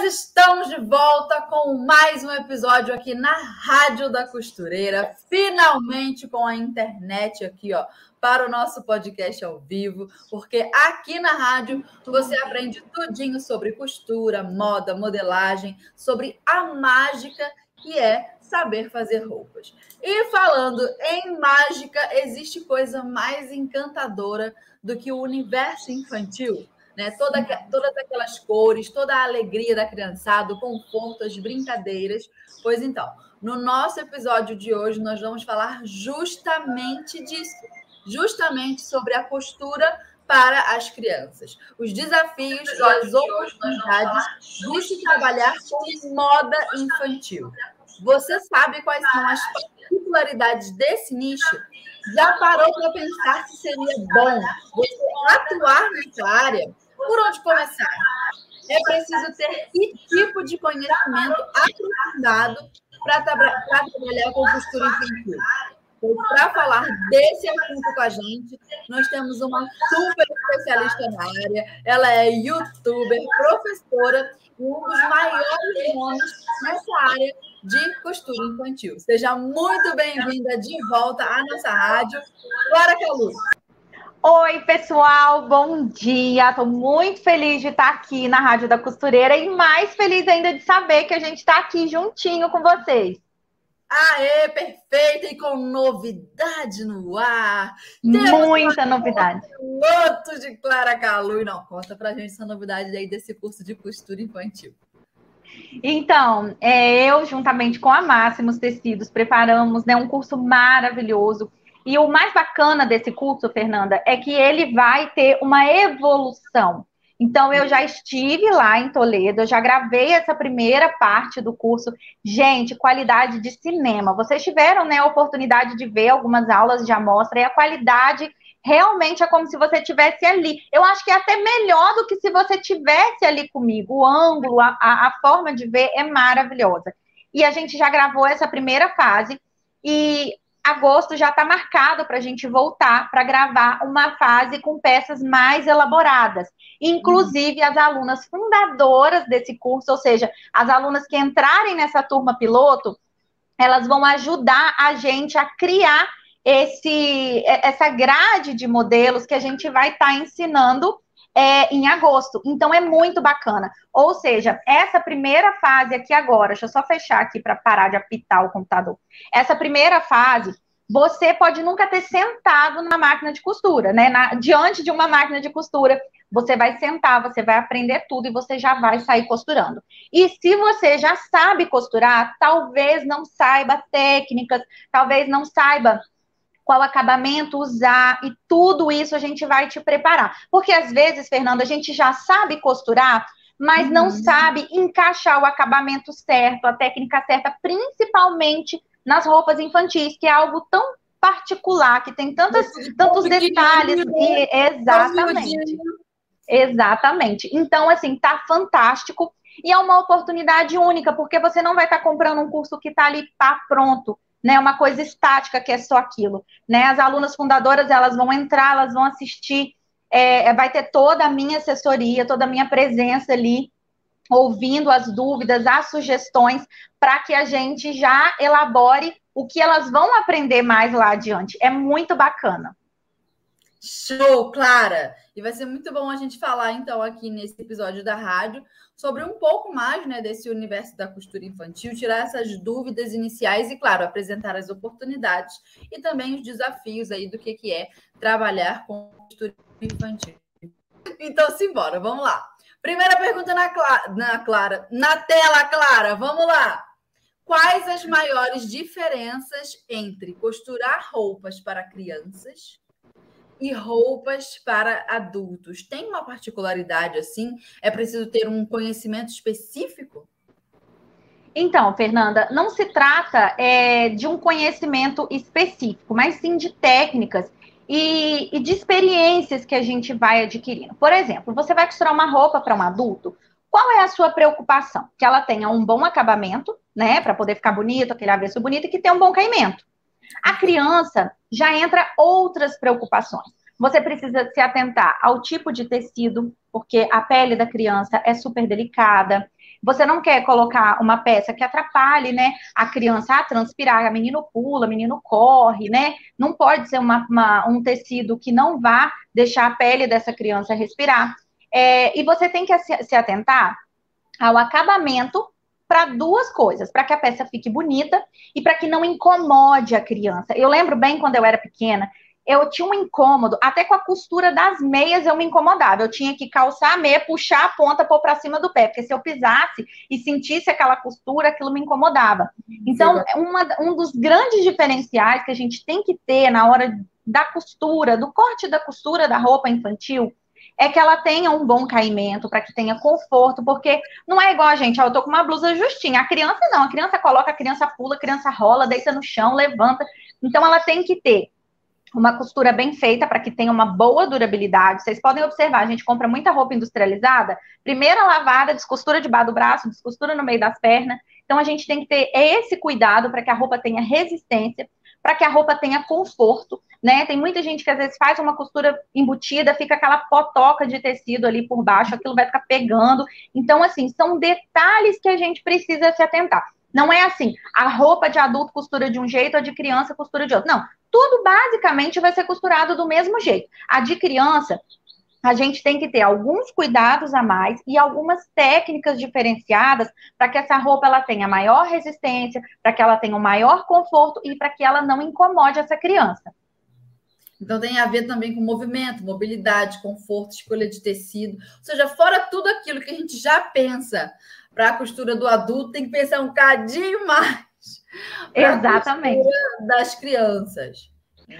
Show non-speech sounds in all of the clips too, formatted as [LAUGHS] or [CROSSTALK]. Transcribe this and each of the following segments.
Nós estamos de volta com mais um episódio aqui na Rádio da Costureira, finalmente com a internet aqui, ó, para o nosso podcast ao vivo, porque aqui na rádio você aprende tudinho sobre costura, moda, modelagem, sobre a mágica que é saber fazer roupas. E falando em mágica, existe coisa mais encantadora do que o universo infantil? Né? Toda, todas aquelas cores, toda a alegria da criançada, o conforto, as brincadeiras. Pois então, no nosso episódio de hoje, nós vamos falar justamente disso, justamente sobre a costura para as crianças, os desafios e as oportunidades de se trabalhar com moda infantil. Você sabe quais são as particularidades desse nicho? Já parou para pensar se seria bom você atuar nessa área? Por onde começar? É preciso ter que tipo de conhecimento aprofundado para tra trabalhar com costura infantil? Para falar desse assunto com a gente, nós temos uma super especialista na área. Ela é youtuber, professora e um dos maiores nomes nessa área de costura infantil. Seja muito bem-vinda de volta à nossa rádio. Bora, Calu! Oi, pessoal, bom dia. Estou muito feliz de estar aqui na Rádio da Costureira e mais feliz ainda de saber que a gente está aqui juntinho com vocês. Aê, perfeita! E com novidade no ar. Temos Muita novidade. Outro de Clara Calu. Não, conta pra gente essa novidade aí desse curso de costura infantil. Então, é, eu, juntamente com a Máximos Tecidos, preparamos né, um curso maravilhoso e o mais bacana desse curso, Fernanda, é que ele vai ter uma evolução. Então, eu já estive lá em Toledo, eu já gravei essa primeira parte do curso. Gente, qualidade de cinema. Vocês tiveram né, a oportunidade de ver algumas aulas de amostra e a qualidade realmente é como se você tivesse ali. Eu acho que é até melhor do que se você tivesse ali comigo. O ângulo, a, a forma de ver é maravilhosa. E a gente já gravou essa primeira fase. E agosto já está marcado para a gente voltar para gravar uma fase com peças mais elaboradas. Inclusive, as alunas fundadoras desse curso, ou seja, as alunas que entrarem nessa turma piloto, elas vão ajudar a gente a criar esse, essa grade de modelos que a gente vai estar tá ensinando é, em agosto. Então é muito bacana. Ou seja, essa primeira fase aqui agora, deixa eu só fechar aqui para parar de apitar o computador. Essa primeira fase, você pode nunca ter sentado na máquina de costura, né? Na, diante de uma máquina de costura, você vai sentar, você vai aprender tudo e você já vai sair costurando. E se você já sabe costurar, talvez não saiba técnicas, talvez não saiba qual acabamento usar e tudo isso a gente vai te preparar. Porque às vezes, Fernanda, a gente já sabe costurar, mas uhum. não sabe encaixar o acabamento certo, a técnica certa, principalmente nas roupas infantis, que é algo tão particular, que tem tantas, tantos detalhes. E, exatamente. Exatamente. Então, assim, tá fantástico. E é uma oportunidade única, porque você não vai estar tá comprando um curso que está ali, tá pronto né, uma coisa estática que é só aquilo, né? As alunas fundadoras elas vão entrar, elas vão assistir, é, é, vai ter toda a minha assessoria, toda a minha presença ali, ouvindo as dúvidas, as sugestões, para que a gente já elabore o que elas vão aprender mais lá adiante. É muito bacana. Show, Clara! E vai ser muito bom a gente falar, então, aqui nesse episódio da rádio, sobre um pouco mais né, desse universo da costura infantil, tirar essas dúvidas iniciais e, claro, apresentar as oportunidades e também os desafios aí do que, que é trabalhar com costura infantil. Então, simbora, vamos lá. Primeira pergunta na, Clara, na Clara, na tela, Clara, vamos lá. Quais as maiores diferenças entre costurar roupas para crianças e roupas para adultos. Tem uma particularidade assim? É preciso ter um conhecimento específico? Então, Fernanda, não se trata é, de um conhecimento específico, mas sim de técnicas e, e, de experiências que a gente vai adquirindo. Por exemplo, você vai costurar uma roupa para um adulto, qual é a sua preocupação? Que ela tenha um bom acabamento, né, para poder ficar bonito, aquele avesso bonito, e que tenha um bom caimento. A criança já entra outras preocupações. Você precisa se atentar ao tipo de tecido, porque a pele da criança é super delicada. Você não quer colocar uma peça que atrapalhe, né, a criança a transpirar, a menino pula, menino corre, né? Não pode ser uma, uma, um tecido que não vá deixar a pele dessa criança respirar. É, e você tem que se atentar ao acabamento para duas coisas, para que a peça fique bonita e para que não incomode a criança. Eu lembro bem quando eu era pequena, eu tinha um incômodo, até com a costura das meias eu me incomodava. Eu tinha que calçar a meia, puxar a ponta pôr para cima do pé, porque se eu pisasse e sentisse aquela costura, aquilo me incomodava. Então, uma, um dos grandes diferenciais que a gente tem que ter na hora da costura, do corte da costura da roupa infantil, é que ela tenha um bom caimento, para que tenha conforto, porque não é igual gente, ó, eu tô com uma blusa justinha. A criança não, a criança coloca, a criança pula, a criança rola, deita no chão, levanta. Então ela tem que ter uma costura bem feita para que tenha uma boa durabilidade. Vocês podem observar, a gente compra muita roupa industrializada, primeira lavada, descostura debaixo do braço, descostura no meio das pernas. Então a gente tem que ter esse cuidado para que a roupa tenha resistência, para que a roupa tenha conforto né? Tem muita gente que às vezes faz uma costura embutida, fica aquela potoca de tecido ali por baixo, aquilo vai ficar pegando. Então, assim, são detalhes que a gente precisa se atentar. Não é assim, a roupa de adulto costura de um jeito, a de criança costura de outro. Não, tudo basicamente vai ser costurado do mesmo jeito. A de criança, a gente tem que ter alguns cuidados a mais e algumas técnicas diferenciadas para que essa roupa ela tenha maior resistência, para que ela tenha um maior conforto e para que ela não incomode essa criança. Então tem a ver também com movimento, mobilidade, conforto, escolha de tecido. Ou seja, fora tudo aquilo que a gente já pensa para a costura do adulto, tem que pensar um cadinho mais. Exatamente. das crianças.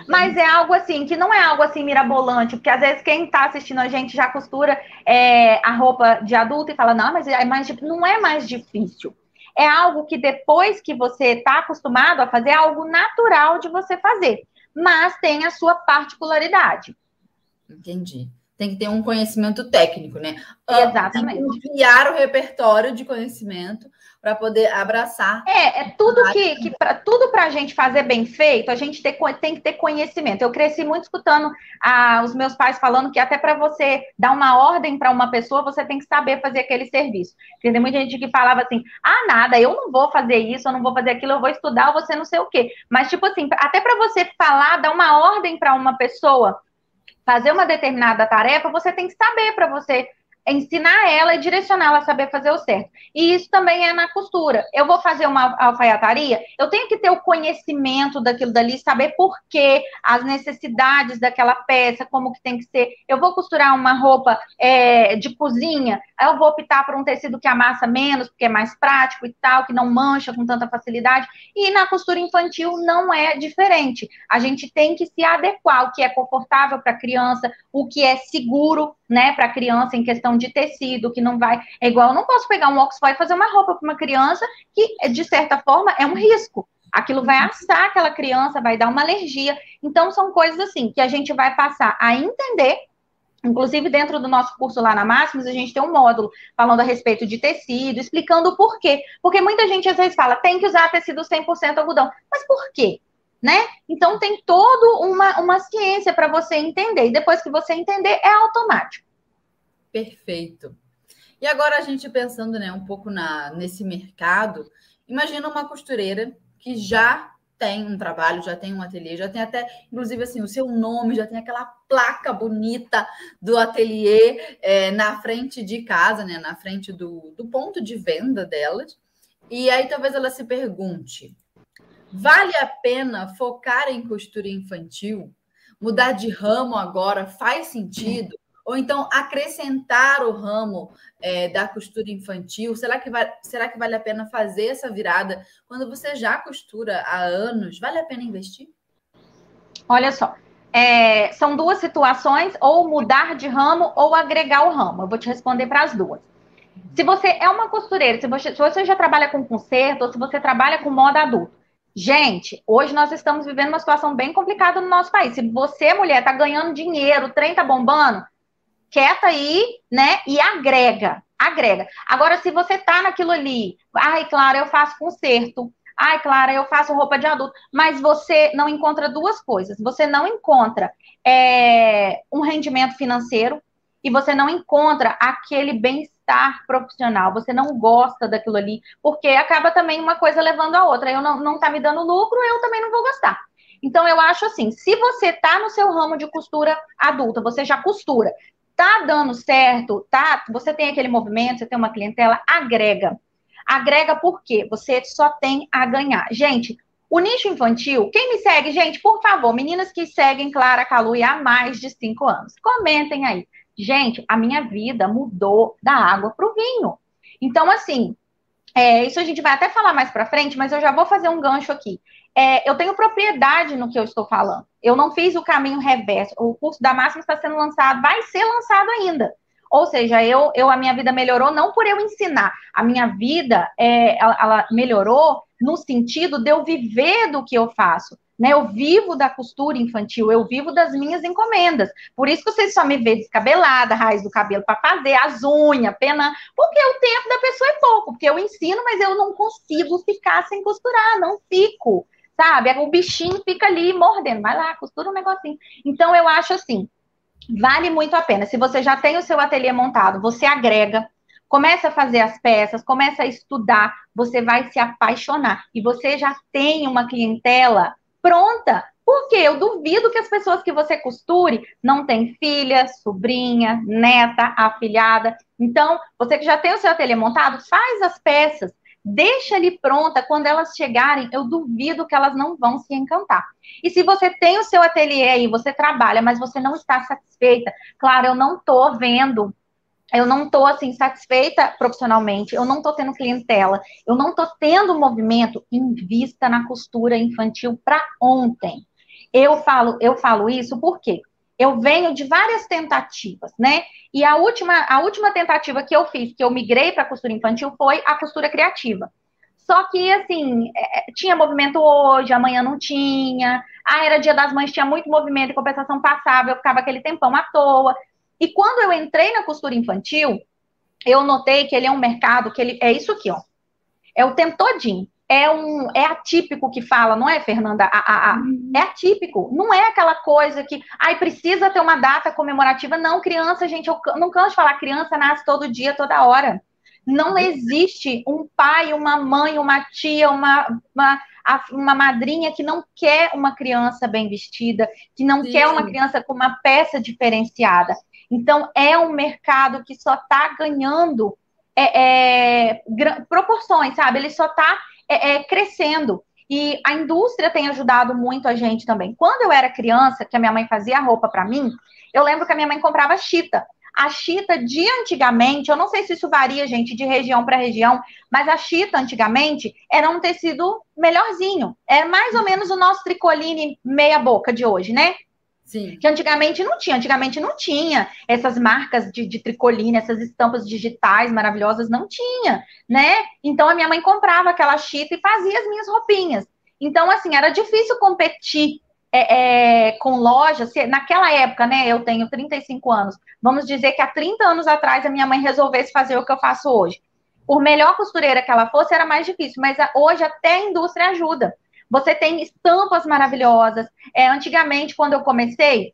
Mas é algo assim, que não é algo assim mirabolante, porque às vezes quem está assistindo a gente já costura é, a roupa de adulto e fala, não, mas é mais não é mais difícil. É algo que depois que você está acostumado a fazer, é algo natural de você fazer mas tem a sua particularidade. Entendi. Tem que ter um conhecimento técnico, né? Exatamente. Ampliar o repertório de conhecimento para poder abraçar. É, é tudo que, que pra, tudo para a gente fazer bem feito, a gente ter, tem que ter conhecimento. Eu cresci muito escutando ah, os meus pais falando que até para você dar uma ordem para uma pessoa, você tem que saber fazer aquele serviço. Porque tem muita gente que falava assim: ah, nada, eu não vou fazer isso, eu não vou fazer aquilo, eu vou estudar, ou você não sei o quê. Mas, tipo assim, até para você falar, dar uma ordem para uma pessoa fazer uma determinada tarefa, você tem que saber para você ensinar ela e direcionar ela a saber fazer o certo. E isso também é na costura. Eu vou fazer uma alfaiataria, eu tenho que ter o conhecimento daquilo dali, saber por que, as necessidades daquela peça, como que tem que ser. Eu vou costurar uma roupa é, de cozinha, eu vou optar por um tecido que amassa menos, porque é mais prático e tal, que não mancha com tanta facilidade. E na costura infantil não é diferente. A gente tem que se adequar ao que é confortável para a criança, o que é seguro, né, para criança em questão de tecido, que não vai. É igual, eu não posso pegar um Oxford e fazer uma roupa para uma criança que, de certa forma, é um risco. Aquilo vai assar aquela criança, vai dar uma alergia. Então, são coisas assim que a gente vai passar a entender. Inclusive, dentro do nosso curso lá na Máximos, a gente tem um módulo falando a respeito de tecido, explicando o porquê. Porque muita gente às vezes fala, tem que usar tecido 100% algodão. Mas por quê? Né? Então, tem toda uma, uma ciência para você entender. E depois que você entender, é automático. Perfeito. E agora a gente pensando né, um pouco na, nesse mercado, imagina uma costureira que já tem um trabalho, já tem um ateliê, já tem até, inclusive, assim, o seu nome, já tem aquela placa bonita do ateliê é, na frente de casa, né? Na frente do, do ponto de venda delas. E aí talvez ela se pergunte: vale a pena focar em costura infantil? Mudar de ramo agora faz sentido? Ou então acrescentar o ramo é, da costura infantil? Será que, será que vale a pena fazer essa virada quando você já costura há anos? Vale a pena investir? Olha só, é, são duas situações, ou mudar de ramo ou agregar o ramo. Eu vou te responder para as duas. Se você é uma costureira, se você, se você já trabalha com conserto, ou se você trabalha com moda adulto, gente, hoje nós estamos vivendo uma situação bem complicada no nosso país. Se você, mulher, está ganhando dinheiro, o trem tá bombando, quieta aí, né? E agrega, agrega. Agora, se você tá naquilo ali, ai, claro, eu faço conserto, ai, Clara, eu faço roupa de adulto, mas você não encontra duas coisas. Você não encontra é, um rendimento financeiro e você não encontra aquele bem-estar profissional. Você não gosta daquilo ali, porque acaba também uma coisa levando a outra. Eu não, não tá me dando lucro, eu também não vou gostar. Então, eu acho assim, se você tá no seu ramo de costura adulta, você já costura, tá dando certo, tá? Você tem aquele movimento, você tem uma clientela, agrega Agrega porque você só tem a ganhar. Gente, o nicho infantil, quem me segue, gente, por favor, meninas que seguem Clara Calui há mais de cinco anos, comentem aí. Gente, a minha vida mudou da água para o vinho. Então, assim, é, isso a gente vai até falar mais para frente, mas eu já vou fazer um gancho aqui. É, eu tenho propriedade no que eu estou falando. Eu não fiz o caminho reverso. O curso da máxima está sendo lançado, vai ser lançado ainda. Ou seja, eu, eu a minha vida melhorou não por eu ensinar, a minha vida é, ela, ela melhorou no sentido de eu viver do que eu faço. Né, eu vivo da costura infantil, eu vivo das minhas encomendas. Por isso que vocês só me vê descabelada, raiz do cabelo para fazer, as unhas, pena, porque o tempo da pessoa é pouco, porque eu ensino, mas eu não consigo ficar sem costurar, não fico, sabe? O bichinho fica ali mordendo, vai lá, costura um negocinho. Então eu acho assim, vale muito a pena. Se você já tem o seu ateliê montado, você agrega, começa a fazer as peças, começa a estudar, você vai se apaixonar. E você já tem uma clientela pronta. Porque eu duvido que as pessoas que você costure não têm filha, sobrinha, neta, afilhada. Então, você que já tem o seu ateliê montado, faz as peças, deixa ali pronta, quando elas chegarem, eu duvido que elas não vão se encantar. E se você tem o seu ateliê aí, você trabalha, mas você não está satisfeita, claro, eu não estou vendo eu não estou assim satisfeita profissionalmente, eu não estou tendo clientela, eu não estou tendo movimento, invista na costura infantil para ontem. Eu falo, eu falo isso porque eu venho de várias tentativas, né? E a última, a última tentativa que eu fiz, que eu migrei para costura infantil, foi a costura criativa. Só que, assim, é, é, tinha movimento hoje, amanhã não tinha. Ah, era dia das mães, tinha muito movimento, em compensação passava, eu ficava aquele tempão à toa. E quando eu entrei na costura infantil, eu notei que ele é um mercado que ele é isso aqui, ó. É o tempo todinho é um é atípico que fala, não é, Fernanda? A, a, a, uhum. é atípico, não é aquela coisa que, ai, precisa ter uma data comemorativa. Não, criança, gente, eu não canso de falar, criança nasce todo dia, toda hora. Não existe um pai, uma mãe, uma tia, uma, uma, uma madrinha que não quer uma criança bem vestida, que não Sim. quer uma criança com uma peça diferenciada. Então, é um mercado que só está ganhando é, é, proporções, sabe? Ele só está é, é, crescendo. E a indústria tem ajudado muito a gente também. Quando eu era criança, que a minha mãe fazia roupa para mim, eu lembro que a minha mãe comprava chita. A chita de antigamente, eu não sei se isso varia, gente, de região para região, mas a chita antigamente era um tecido melhorzinho. É mais ou menos o nosso tricoline meia boca de hoje, né? Sim. Que antigamente não tinha, antigamente não tinha essas marcas de, de essas estampas digitais maravilhosas, não tinha, né? Então a minha mãe comprava aquela chita e fazia as minhas roupinhas. Então, assim, era difícil competir é, é, com lojas. Naquela época, né, eu tenho 35 anos, vamos dizer que há 30 anos atrás a minha mãe resolvesse fazer o que eu faço hoje. Por melhor costureira que ela fosse, era mais difícil, mas hoje até a indústria ajuda. Você tem estampas maravilhosas. É, antigamente, quando eu comecei,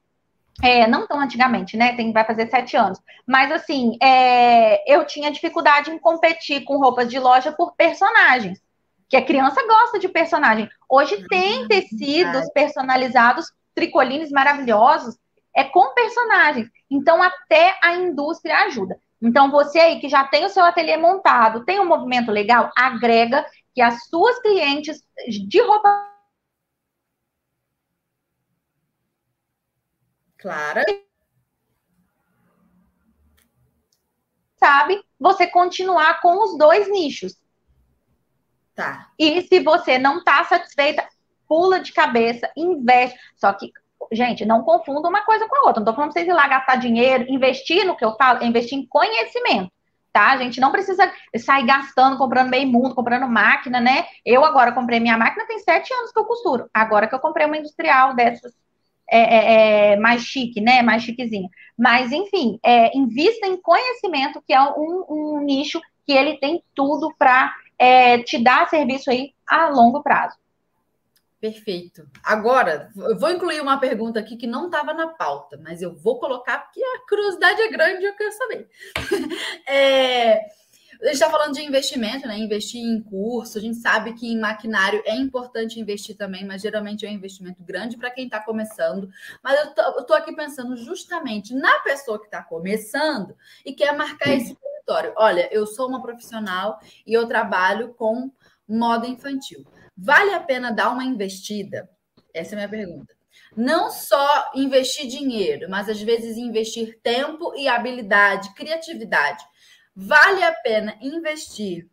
é, não tão antigamente, né? Tem, vai fazer sete anos. Mas assim, é, eu tinha dificuldade em competir com roupas de loja por personagens. Que a criança gosta de personagem. Hoje uhum, tem tecidos personalizados, tricolines maravilhosos, é com personagens. Então, até a indústria ajuda. Então, você aí que já tem o seu ateliê montado, tem um movimento legal, agrega que as suas clientes de roupa. Clara. Sabe, você continuar com os dois nichos. Tá. E se você não está satisfeita, pula de cabeça, investe. Só que, gente, não confunda uma coisa com a outra. Não estou falando para vocês ir lá gastar dinheiro, investir no que eu falo, investir em conhecimento tá? A gente não precisa sair gastando, comprando meio mundo, comprando máquina, né? Eu agora comprei minha máquina, tem sete anos que eu costuro. Agora que eu comprei uma industrial dessas é, é, é, mais chique, né? Mais chiquezinha. Mas, enfim, é, invista em conhecimento, que é um, um nicho que ele tem tudo para é, te dar serviço aí a longo prazo. Perfeito. Agora, eu vou incluir uma pergunta aqui que não estava na pauta, mas eu vou colocar porque a curiosidade é grande e eu quero saber. [LAUGHS] é, a gente está falando de investimento, né? Investir em curso. A gente sabe que em maquinário é importante investir também, mas geralmente é um investimento grande para quem está começando. Mas eu estou aqui pensando justamente na pessoa que está começando e quer marcar esse território. Olha, eu sou uma profissional e eu trabalho com moda infantil. Vale a pena dar uma investida? Essa é a minha pergunta. Não só investir dinheiro, mas às vezes investir tempo e habilidade, criatividade. Vale a pena investir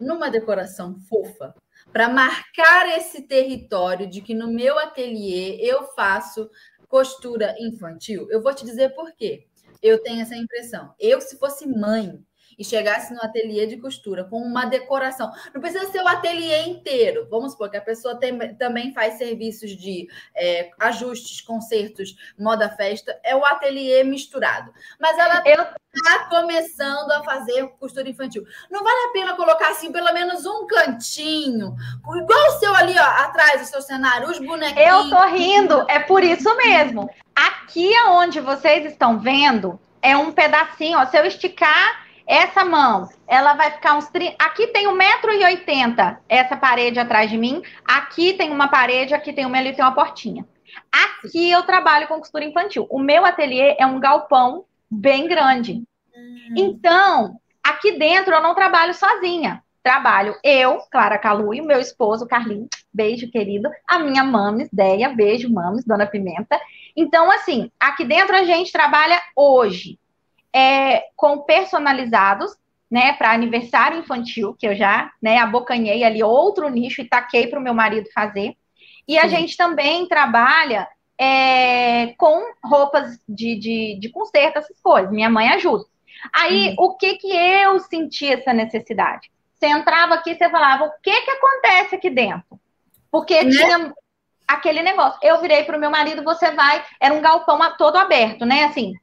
numa decoração fofa para marcar esse território de que no meu ateliê eu faço costura infantil? Eu vou te dizer por quê. Eu tenho essa impressão. Eu, se fosse mãe, e chegasse no ateliê de costura com uma decoração. Não precisa ser o ateliê inteiro. Vamos supor que a pessoa tem, também faz serviços de é, ajustes, concertos, moda festa. É o ateliê misturado. Mas ela está começando a fazer costura infantil. Não vale a pena colocar assim pelo menos um cantinho, igual o seu ali, ó, atrás do seu cenário, os bonequinhos. Eu tô rindo, é por isso mesmo. Aqui aonde vocês estão vendo é um pedacinho, ó, se eu esticar essa mão, ela vai ficar uns 30. Aqui tem 1,80m essa parede atrás de mim. Aqui tem uma parede, aqui tem uma ali tem uma portinha. Aqui eu trabalho com costura infantil. O meu ateliê é um galpão bem grande. Hum. Então, aqui dentro eu não trabalho sozinha. Trabalho eu, Clara Calu, o meu esposo, Carlinhos. Beijo, querido. A minha mames, Deia. Beijo, mames, Dona Pimenta. Então, assim, aqui dentro a gente trabalha hoje é, com personalizados, né, para aniversário infantil, que eu já, né, abocanhei ali outro nicho e taquei para o meu marido fazer. E a Sim. gente também trabalha é, com roupas de, de, de conserto, essas coisas. Minha mãe ajuda. Aí, uhum. o que que eu senti essa necessidade? Você entrava aqui e você falava, o que que acontece aqui dentro? Porque né? tinha aquele negócio. Eu virei para o meu marido, você vai, era um galpão todo aberto, né? Assim,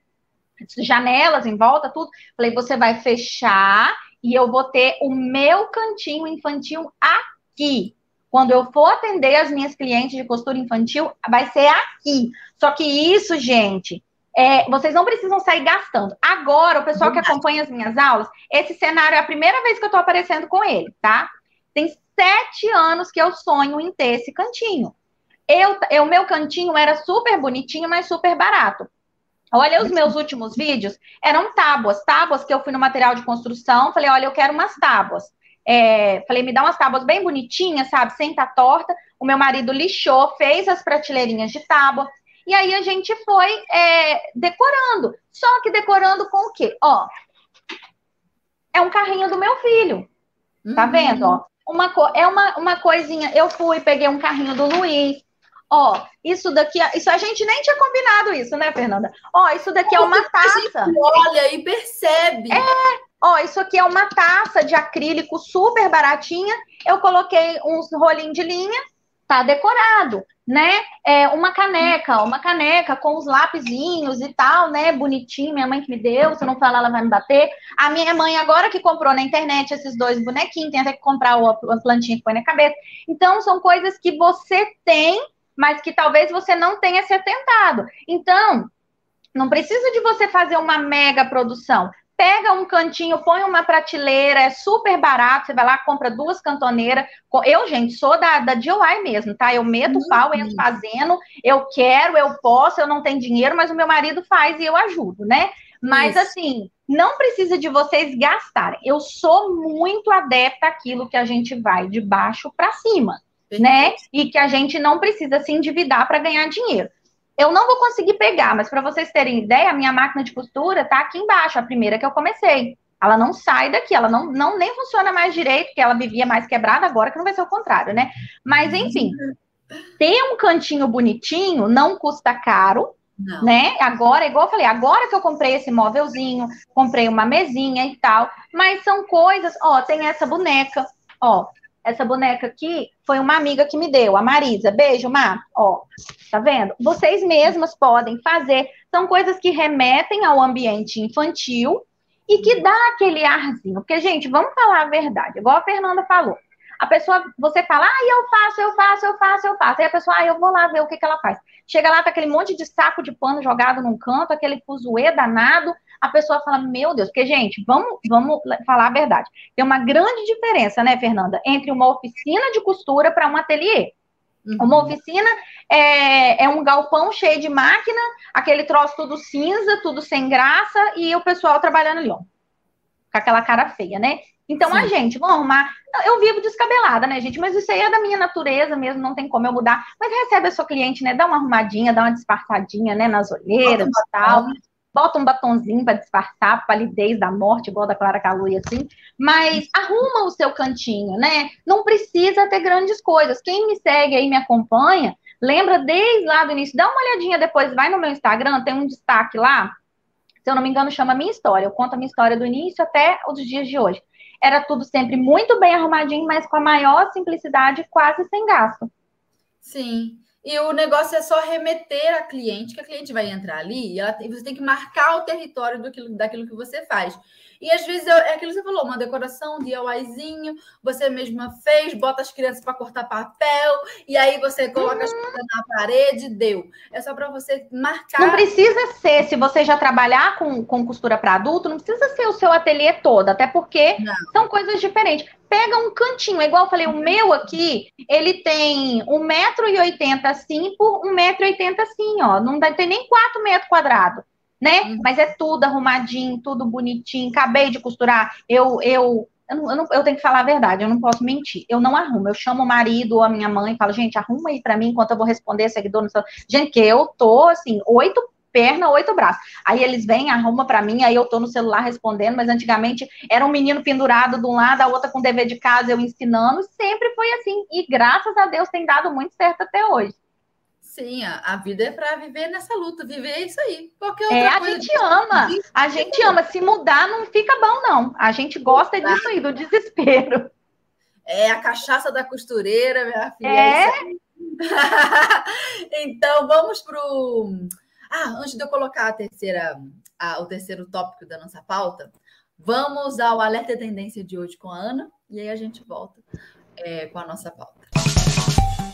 janelas em volta, tudo. Falei, você vai fechar e eu vou ter o meu cantinho infantil aqui. Quando eu for atender as minhas clientes de costura infantil, vai ser aqui. Só que isso, gente, é, vocês não precisam sair gastando. Agora, o pessoal que acompanha as minhas aulas, esse cenário é a primeira vez que eu tô aparecendo com ele, tá? Tem sete anos que eu sonho em ter esse cantinho. Eu, o meu cantinho era super bonitinho, mas super barato. Olha os meus últimos vídeos, eram tábuas, tábuas que eu fui no material de construção, falei, olha, eu quero umas tábuas. É, falei, me dá umas tábuas bem bonitinhas, sabe, sem estar torta. O meu marido lixou, fez as prateleirinhas de tábua. E aí a gente foi é, decorando. Só que decorando com o quê? Ó, é um carrinho do meu filho. Tá uhum. vendo? Ó, uma, é uma, uma coisinha. Eu fui, peguei um carrinho do Luiz, Ó, isso daqui, isso a gente nem tinha combinado isso, né, Fernanda? Ó, isso daqui é uma taça. olha e percebe. É, ó, isso aqui é uma taça de acrílico super baratinha. Eu coloquei uns rolinhos de linha, tá decorado, né? É uma caneca, uma caneca com os lapisinhos e tal, né? Bonitinho, minha mãe que me deu, se eu não falar ela vai me bater. A minha mãe agora que comprou na internet esses dois bonequinhos, tem até que comprar a plantinha que põe na cabeça. Então são coisas que você tem mas que talvez você não tenha se atentado. Então, não precisa de você fazer uma mega produção. Pega um cantinho, põe uma prateleira, é super barato. Você vai lá, compra duas cantoneiras. Eu, gente, sou da, da DIY mesmo, tá? Eu meto o pau, entro fazendo. Eu quero, eu posso, eu não tenho dinheiro, mas o meu marido faz e eu ajudo, né? Mas Isso. assim, não precisa de vocês gastarem. Eu sou muito adepta àquilo que a gente vai de baixo para cima né? E que a gente não precisa se endividar para ganhar dinheiro. Eu não vou conseguir pegar, mas para vocês terem ideia, a minha máquina de costura tá aqui embaixo, a primeira que eu comecei. Ela não sai daqui, ela não, não nem funciona mais direito, porque ela vivia mais quebrada agora, que não vai ser o contrário, né? Mas enfim, ter um cantinho bonitinho não custa caro, Não. Né? Agora, igual eu falei, agora que eu comprei esse móvelzinho, comprei uma mesinha e tal, mas são coisas, ó, tem essa boneca, ó, essa boneca aqui foi uma amiga que me deu, a Marisa. Beijo, Mar. Ó, tá vendo? Vocês mesmas podem fazer. São coisas que remetem ao ambiente infantil e que dá aquele arzinho. Porque, gente, vamos falar a verdade. Igual a Fernanda falou. A pessoa, você fala, ah, eu faço, eu faço, eu faço, eu faço. Aí a pessoa, ah, eu vou lá ver o que, que ela faz. Chega lá, tá aquele monte de saco de pano jogado num canto, aquele fuzuê danado. A pessoa fala, meu Deus, porque, gente, vamos, vamos falar a verdade. Tem uma grande diferença, né, Fernanda, entre uma oficina de costura para um ateliê. Uhum. Uma oficina é, é, um galpão cheio de máquina, aquele troço tudo cinza, tudo sem graça, e o pessoal trabalhando ali, ó. Com aquela cara feia, né? Então, Sim. a gente, vamos arrumar. Eu vivo descabelada, né, gente? Mas isso aí é da minha natureza mesmo, não tem como eu mudar. Mas recebe a sua cliente, né? Dá uma arrumadinha, dá uma disfarçadinha, né? Nas olheiras e tal. Bota um batonzinho para disfarçar a palidez da morte, igual da Clara Calui, assim. Mas arruma o seu cantinho, né? Não precisa ter grandes coisas. Quem me segue aí, me acompanha, lembra desde lá do início. Dá uma olhadinha depois, vai no meu Instagram, tem um destaque lá. Se eu não me engano, chama Minha História. Eu conto a minha história do início até os dias de hoje era tudo sempre muito bem arrumadinho, mas com a maior simplicidade, quase sem gasto. Sim. E o negócio é só remeter a cliente, que a cliente vai entrar ali e ela tem, você tem que marcar o território daquilo que você faz. E às vezes é aquilo que você falou, uma decoração, um DIYzinho, você mesma fez, bota as crianças para cortar papel, e aí você coloca uhum. as coisas na parede, deu. É só para você marcar. Não precisa ser, se você já trabalhar com, com costura para adulto, não precisa ser o seu ateliê todo, até porque não. são coisas diferentes pega um cantinho, é igual eu falei, o meu aqui, ele tem 1,80m assim por 1,80m assim, ó. Não tem nem 4 metros quadrados né? Uhum. Mas é tudo arrumadinho, tudo bonitinho. Acabei de costurar. Eu, eu, eu, não, eu, não, eu, tenho que falar a verdade, eu não posso mentir. Eu não arrumo. Eu chamo o marido ou a minha mãe e falo, gente, arruma aí para mim enquanto eu vou responder seguidor. No seu... Gente, que eu tô assim, oito perna, oito braços. Aí eles vêm, arruma para mim, aí eu tô no celular respondendo, mas antigamente era um menino pendurado de um lado, a outra com dever de casa, eu ensinando, sempre foi assim. E graças a Deus tem dado muito certo até hoje. Sim, a, a vida é para viver nessa luta, viver isso aí. Qualquer outra é, a gente de... ama, [LAUGHS] a gente ama. Se mudar, não fica bom, não. A gente gosta disso aí, do desespero. É a cachaça da costureira, minha filha. É. é [LAUGHS] então, vamos para o. Ah, antes de eu colocar a terceira, a, o terceiro tópico da nossa pauta, vamos ao alerta tendência de hoje com a Ana, e aí a gente volta é, com a nossa pauta.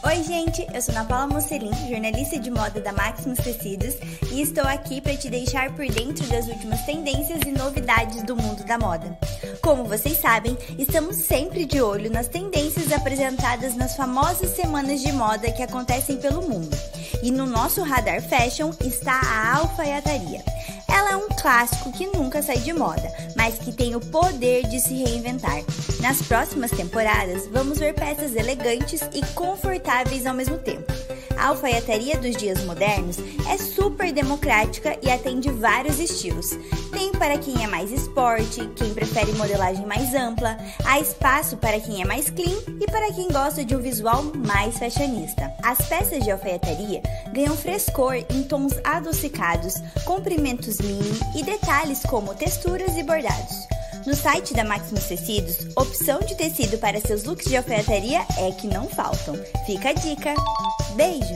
Oi, gente, eu sou Ana Paula Mocelin, jornalista de moda da Maximus Tecidos, e estou aqui para te deixar por dentro das últimas tendências e novidades do mundo da moda. Como vocês sabem, estamos sempre de olho nas tendências apresentadas nas famosas semanas de moda que acontecem pelo mundo. E no nosso radar fashion está a alfaiataria. Ela é um clássico que nunca sai de moda, mas que tem o poder de se reinventar. Nas próximas temporadas, vamos ver peças elegantes e confortáveis ao mesmo tempo. A alfaiataria dos dias modernos é super democrática e atende vários estilos. Tem para quem é mais esporte, quem prefere modelagem mais ampla, há espaço para quem é mais clean e para quem gosta de um visual mais fashionista. As peças de alfaiataria ganham frescor em tons adocicados, comprimentos mini e detalhes como texturas e bordados. No site da Maximus Tecidos, opção de tecido para seus looks de alfaiataria é que não faltam. Fica a dica. Beijo!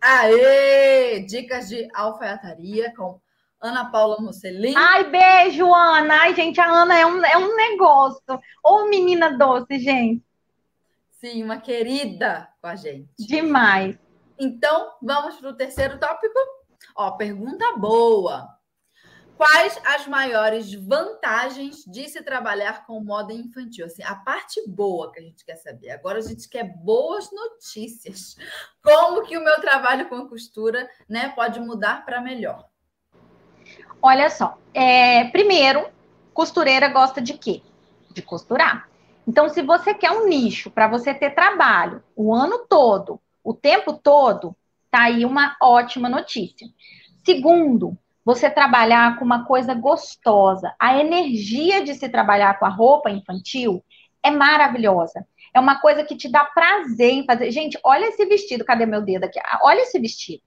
Aê! Dicas de alfaiataria com Ana Paula Musselin. Ai, beijo, Ana. Ai, gente, a Ana é um, é um negócio. Ô, menina doce, gente. Sim, uma querida com a gente. Demais. Então, vamos para o terceiro tópico. Ó, pergunta boa. Quais as maiores vantagens de se trabalhar com moda infantil? Assim, a parte boa que a gente quer saber. Agora a gente quer boas notícias. Como que o meu trabalho com costura, né, pode mudar para melhor? Olha só, é, primeiro, costureira gosta de quê? De costurar. Então, se você quer um nicho para você ter trabalho o ano todo, o tempo todo, tá aí uma ótima notícia. Segundo, você trabalhar com uma coisa gostosa. A energia de se trabalhar com a roupa infantil é maravilhosa. É uma coisa que te dá prazer em fazer. Gente, olha esse vestido. Cadê meu dedo aqui? Ah, olha esse vestido.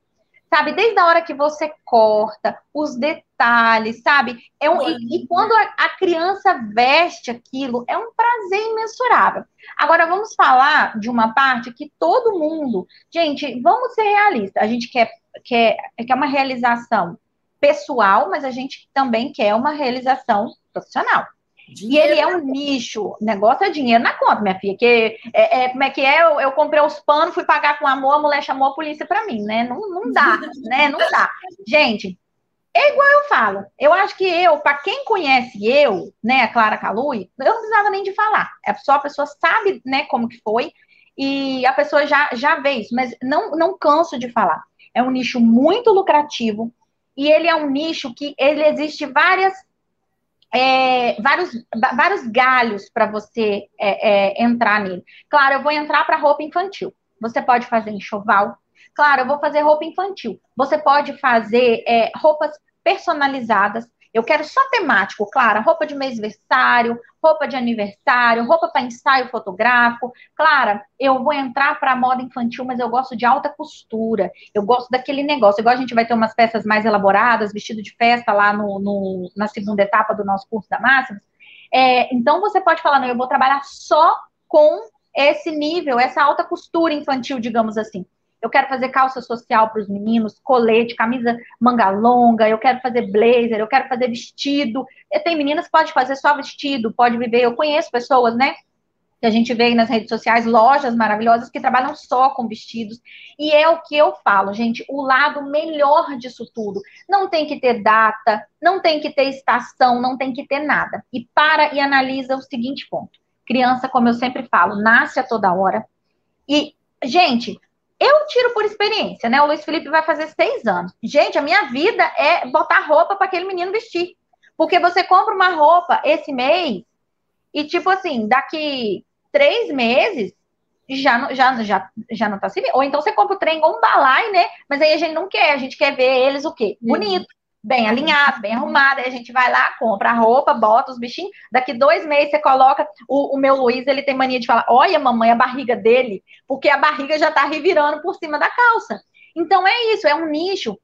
Sabe, desde a hora que você corta, os detalhes, sabe? É um, e, e, quando a, a criança veste aquilo, é um prazer imensurável. Agora, vamos falar de uma parte que todo mundo. Gente, vamos ser realistas. A gente quer, quer, quer uma realização pessoal, mas a gente também quer uma realização profissional. Dinheiro. E ele é um nicho. O negócio é dinheiro na conta, minha filha. Que é, é como é que é? Eu, eu, comprei os panos, fui pagar com amor, a mulher chamou a polícia para mim, né? Não, não dá, [LAUGHS] né? Não dá. Gente, é igual eu falo. Eu acho que eu, para quem conhece eu, né, a Clara Calui, eu não precisava nem de falar. É só a pessoa sabe, né, como que foi e a pessoa já já vê isso, mas não não canso de falar. É um nicho muito lucrativo e ele é um nicho que ele existe várias é, vários, vários galhos para você é, é, entrar nele. Claro, eu vou entrar para roupa infantil. Você pode fazer enxoval. Claro, eu vou fazer roupa infantil. Você pode fazer é, roupas personalizadas. Eu quero só temático, claro, roupa de mêsversário, roupa de aniversário, roupa para ensaio fotográfico. Clara, eu vou entrar para moda infantil, mas eu gosto de alta costura. Eu gosto daquele negócio. Igual a gente vai ter umas peças mais elaboradas, vestido de festa lá no, no na segunda etapa do nosso curso da Máxima. É, então você pode falar, não, eu vou trabalhar só com esse nível, essa alta costura infantil, digamos assim eu quero fazer calça social para os meninos, colete, camisa manga longa, eu quero fazer blazer, eu quero fazer vestido. Tem meninas que pode fazer só vestido, pode viver. Eu conheço pessoas, né? Que a gente vê aí nas redes sociais, lojas maravilhosas que trabalham só com vestidos. E é o que eu falo, gente, o lado melhor disso tudo. Não tem que ter data, não tem que ter estação, não tem que ter nada. E para e analisa o seguinte ponto. Criança, como eu sempre falo, nasce a toda hora. E, gente, eu tiro por experiência, né? O Luiz Felipe vai fazer seis anos. Gente, a minha vida é botar roupa para aquele menino vestir. Porque você compra uma roupa esse mês e, tipo assim, daqui três meses já não, já, já, já não tá se vendo. Ou então você compra o trem com um balai, né? Mas aí a gente não quer, a gente quer ver eles o quê? Uhum. Bonito bem alinhado, bem arrumado. Aí a gente vai lá, compra a roupa, bota os bichinhos. Daqui dois meses você coloca. O, o, meu Luiz, ele tem mania de falar: olha, mamãe, a barriga dele, porque a barriga já tá revirando por cima da calça. Então é isso, é um nicho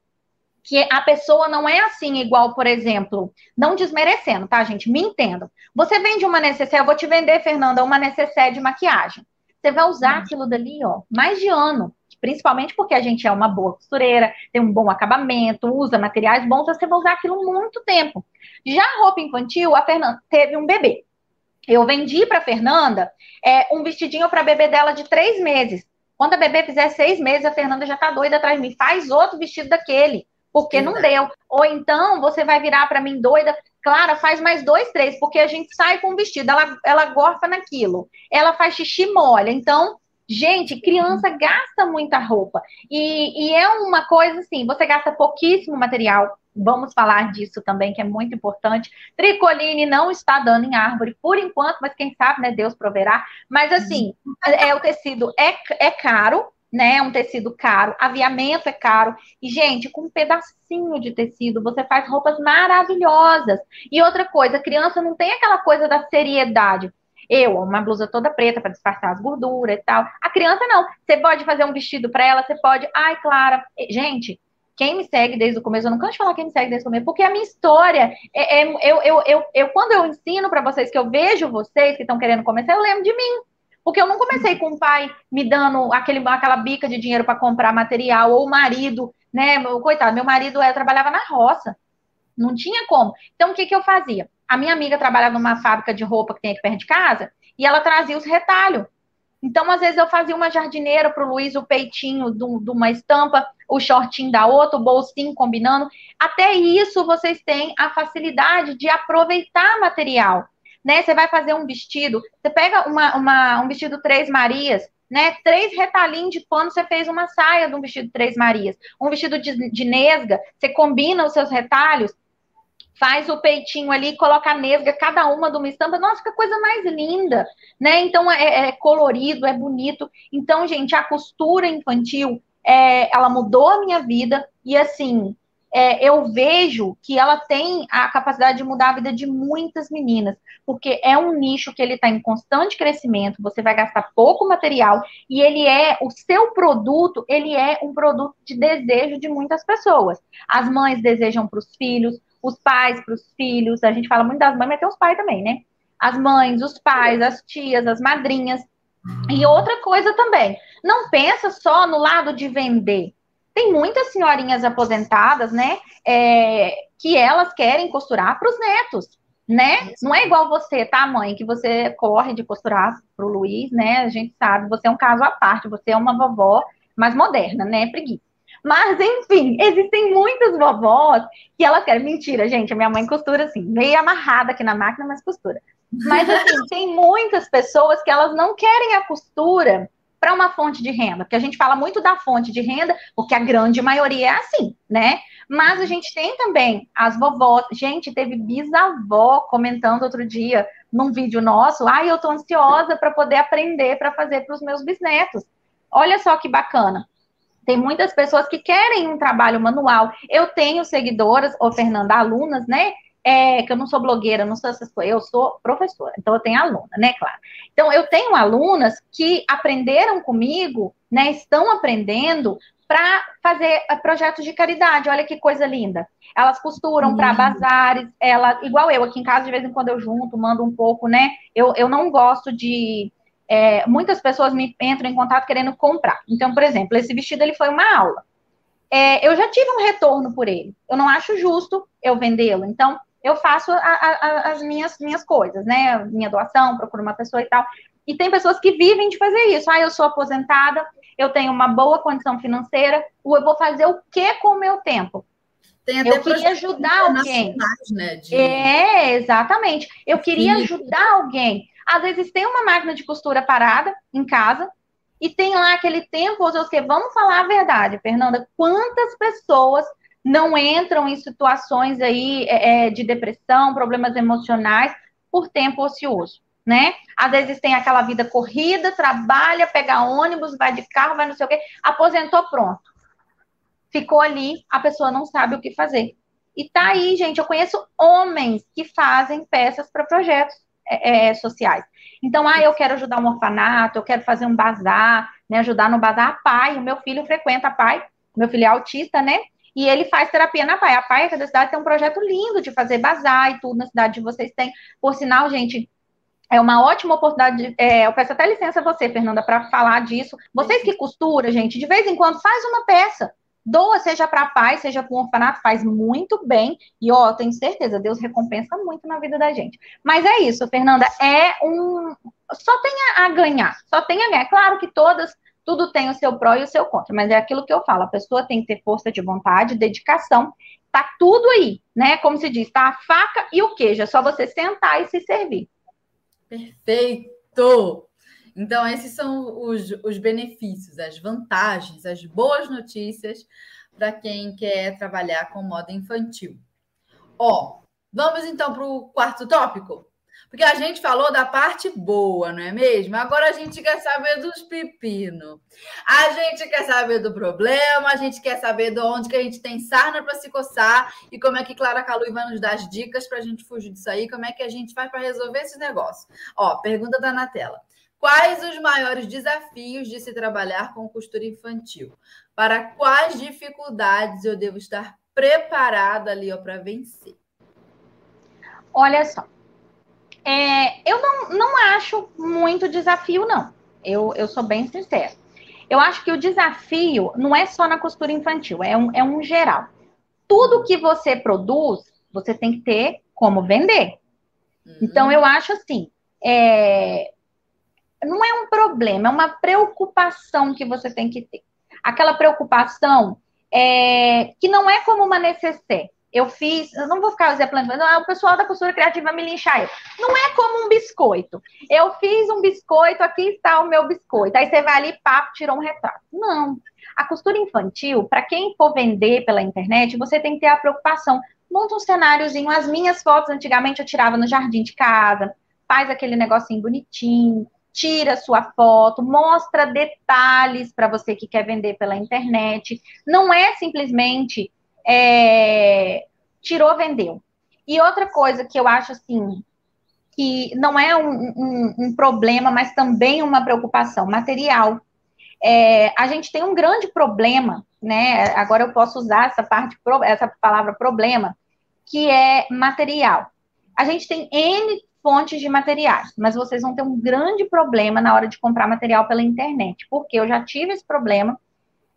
que a pessoa não é assim, igual, por exemplo, não desmerecendo, tá, gente? Me entendam. Você vende uma necessaire, eu vou te vender, Fernanda, uma necessaire de maquiagem. Você vai usar hum. aquilo dali, ó, mais de ano principalmente porque a gente é uma boa costureira, tem um bom acabamento, usa materiais bons, você vai usar aquilo muito tempo. Já a roupa infantil, a Fernanda teve um bebê. Eu vendi para Fernanda é, um vestidinho para bebê dela de três meses. Quando a bebê fizer seis meses, a Fernanda já tá doida atrás de mim. Faz outro vestido daquele, porque não deu. Ou então você vai virar para mim doida. Clara, faz mais dois, três, porque a gente sai com o vestido, ela, ela gorfa naquilo. Ela faz xixi molha. Então, Gente, criança gasta muita roupa. E, e, é uma coisa assim: você gasta pouquíssimo material. Vamos falar disso também, que é muito importante. Tricoline não está dando em árvore por enquanto, mas quem sabe, né? Deus proverá. Mas assim, é, o tecido é, é caro, né? É um tecido caro, aviamento é caro. E, gente, com um pedacinho de tecido, você faz roupas maravilhosas. E outra coisa, criança não tem aquela coisa da seriedade. Eu, uma blusa toda preta para disfarçar as gorduras e tal. A criança não. Você pode fazer um vestido para ela, você pode. Ai, Clara. Gente, quem me segue desde o começo, eu não canso de falar quem me segue desde o começo, porque a minha história, é, é eu, eu, eu, eu, quando eu ensino para vocês, que eu vejo vocês que estão querendo começar, eu lembro de mim. Porque eu não comecei com o pai me dando aquele, aquela bica de dinheiro para comprar material, ou o marido, né? Coitado, meu marido eu trabalhava na roça. Não tinha como. Então, o que, que eu fazia? A minha amiga trabalhava numa fábrica de roupa que tem aqui perto de casa e ela trazia os retalhos. Então, às vezes, eu fazia uma jardineira para o Luiz, o peitinho de uma estampa, o shortinho da outra, o bolsinho combinando. Até isso, vocês têm a facilidade de aproveitar material. Né? Você vai fazer um vestido, você pega uma, uma, um vestido Três Marias, né? Três retalhinhos de pano, você fez uma saia de um vestido Três Marias. Um vestido de, de nesga, você combina os seus retalhos, faz o peitinho ali, coloca a nesga, cada uma de uma estampa, nossa, fica coisa mais linda, né? Então é, é colorido, é bonito. Então, gente, a costura infantil, é, ela mudou a minha vida e assim, é, eu vejo que ela tem a capacidade de mudar a vida de muitas meninas, porque é um nicho que ele está em constante crescimento, você vai gastar pouco material e ele é, o seu produto, ele é um produto de desejo de muitas pessoas. As mães desejam para os filhos, os pais para os filhos, a gente fala muito das mães, mas tem os pais também, né? As mães, os pais, as tias, as madrinhas. E outra coisa também, não pensa só no lado de vender tem muitas senhorinhas aposentadas, né, é, que elas querem costurar para os netos, né? Não é igual você, tá, mãe, que você corre de costurar para o Luiz, né? A gente sabe, você é um caso à parte, você é uma vovó mais moderna, né? Preguiça. Mas, enfim, existem muitas vovós que elas querem. Mentira, gente, a minha mãe costura assim, meio amarrada aqui na máquina, mas costura. Mas, assim, [LAUGHS] tem muitas pessoas que elas não querem a costura para uma fonte de renda, porque a gente fala muito da fonte de renda, porque a grande maioria é assim, né? Mas a gente tem também as vovós. Gente, teve bisavó comentando outro dia num vídeo nosso, ai, ah, eu tô ansiosa para poder aprender para fazer para os meus bisnetos. Olha só que bacana. Tem muitas pessoas que querem um trabalho manual. Eu tenho seguidoras, ou Fernanda, alunas, né? é, que eu não sou blogueira, não sou essas coisas, eu sou professora, então eu tenho aluna, né, claro. Então, eu tenho alunas que aprenderam comigo, né, estão aprendendo para fazer eh, projetos de caridade, olha que coisa linda. Elas costuram uhum. para bazares, ela, igual eu, aqui em casa, de vez em quando eu junto, mando um pouco, né, eu, eu não gosto de... É, muitas pessoas me entram em contato querendo comprar. Então, por exemplo, esse vestido, ele foi uma aula. É, eu já tive um retorno por ele. Eu não acho justo eu vendê-lo. Então, eu faço a, a, as minhas, minhas coisas, né? Minha doação, procuro uma pessoa e tal. E tem pessoas que vivem de fazer isso. Ah, eu sou aposentada, eu tenho uma boa condição financeira, eu vou fazer o que com o meu tempo? Tem até eu queria ajudar alguém. Né, de... É, exatamente. Eu queria ajudar alguém. Às vezes tem uma máquina de costura parada em casa e tem lá aquele tempo, ou seja, vamos falar a verdade, Fernanda, quantas pessoas não entram em situações aí é, é, de depressão, problemas emocionais por tempo ocioso, né? Às vezes tem aquela vida corrida, trabalha, pega ônibus, vai de carro, vai não sei o quê, aposentou pronto. Ficou ali, a pessoa não sabe o que fazer. E tá aí, gente, eu conheço homens que fazem peças para projetos é, é, sociais. Então, ah, eu quero ajudar um orfanato, eu quero fazer um bazar, né, ajudar no bazar. Pai, o meu filho frequenta pai, meu filho é autista, né? E ele faz terapia na PAI. A PAI aqui da cidade tem um projeto lindo de fazer bazar e tudo na cidade de vocês tem. Por sinal, gente, é uma ótima oportunidade. É, eu peço até licença a você, Fernanda, para falar disso. Vocês que costuram, gente, de vez em quando faz uma peça. Doa, seja para pai, seja para um orfanato, faz muito bem. E, ó, tenho certeza, Deus recompensa muito na vida da gente. Mas é isso, Fernanda, é um. Só tem a ganhar, só tem a ganhar. Claro que todas tudo tem o seu pró e o seu contra, mas é aquilo que eu falo, a pessoa tem que ter força de vontade, dedicação, tá tudo aí, né? Como se diz, tá a faca e o queijo, é só você sentar e se servir. Perfeito! Então, esses são os, os benefícios, as vantagens, as boas notícias para quem quer trabalhar com moda infantil. Ó, vamos então para o quarto tópico? Porque a gente falou da parte boa, não é mesmo? Agora a gente quer saber dos pepinos. A gente quer saber do problema, a gente quer saber de onde que a gente tem sarna para se coçar e como é que Clara Calui vai nos dar as dicas para a gente fugir disso aí, como é que a gente faz para resolver esse negócio. Ó, pergunta tá na tela. Quais os maiores desafios de se trabalhar com costura infantil? Para quais dificuldades eu devo estar preparada ali para vencer? Olha só, é, eu não, não acho muito desafio, não. Eu, eu sou bem sincera. Eu acho que o desafio não é só na costura infantil, é um, é um geral. Tudo que você produz, você tem que ter como vender. Uhum. Então, eu acho assim, é, não é um problema, é uma preocupação que você tem que ter. Aquela preocupação é, que não é como uma necessaire eu fiz, eu não vou ficar exemplando, ah, o pessoal da costura criativa me linchar. Não é como um biscoito. Eu fiz um biscoito, aqui está o meu biscoito. Aí você vai ali, papo, tirou um retrato. Não. A costura infantil, para quem for vender pela internet, você tem que ter a preocupação. Monta um cenáriozinho. As minhas fotos, antigamente, eu tirava no jardim de casa, faz aquele negocinho bonitinho, tira sua foto, mostra detalhes para você que quer vender pela internet. Não é simplesmente é, tirou, vendeu. E outra coisa que eu acho assim, que não é um, um, um problema, mas também uma preocupação, material. É, a gente tem um grande problema, né? Agora eu posso usar essa parte, essa palavra problema, que é material. A gente tem N fontes de materiais, mas vocês vão ter um grande problema na hora de comprar material pela internet, porque eu já tive esse problema.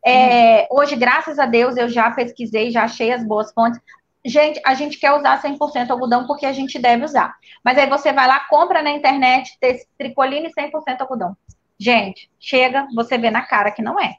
É, hoje, graças a Deus, eu já pesquisei, já achei as boas fontes. Gente, a gente quer usar 100% algodão porque a gente deve usar. Mas aí você vai lá, compra na internet tricoline 100% algodão. Gente, chega, você vê na cara que não é.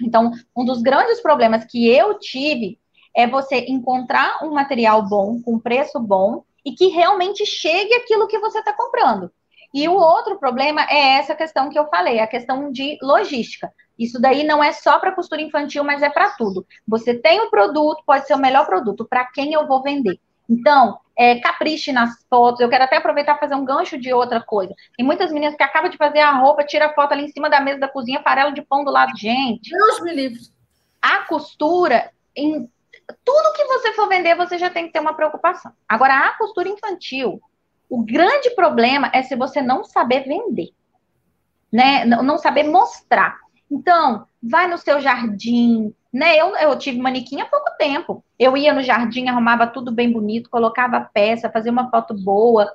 Então, um dos grandes problemas que eu tive é você encontrar um material bom, com preço bom, e que realmente chegue aquilo que você está comprando. E o outro problema é essa questão que eu falei, a questão de logística. Isso daí não é só para costura infantil, mas é para tudo. Você tem o produto, pode ser o melhor produto, para quem eu vou vender. Então, é, capriche nas fotos. Eu quero até aproveitar para fazer um gancho de outra coisa. Tem muitas meninas que acabam de fazer a roupa, tira a foto ali em cima da mesa da cozinha, farelo de pão do lado. Gente. Deus me livre. A costura, em tudo que você for vender, você já tem que ter uma preocupação. Agora, a costura infantil, o grande problema é se você não saber vender, né? Não saber mostrar. Então, vai no seu jardim, né? Eu, eu tive manequim há pouco tempo. Eu ia no jardim, arrumava tudo bem bonito, colocava peça, fazia uma foto boa.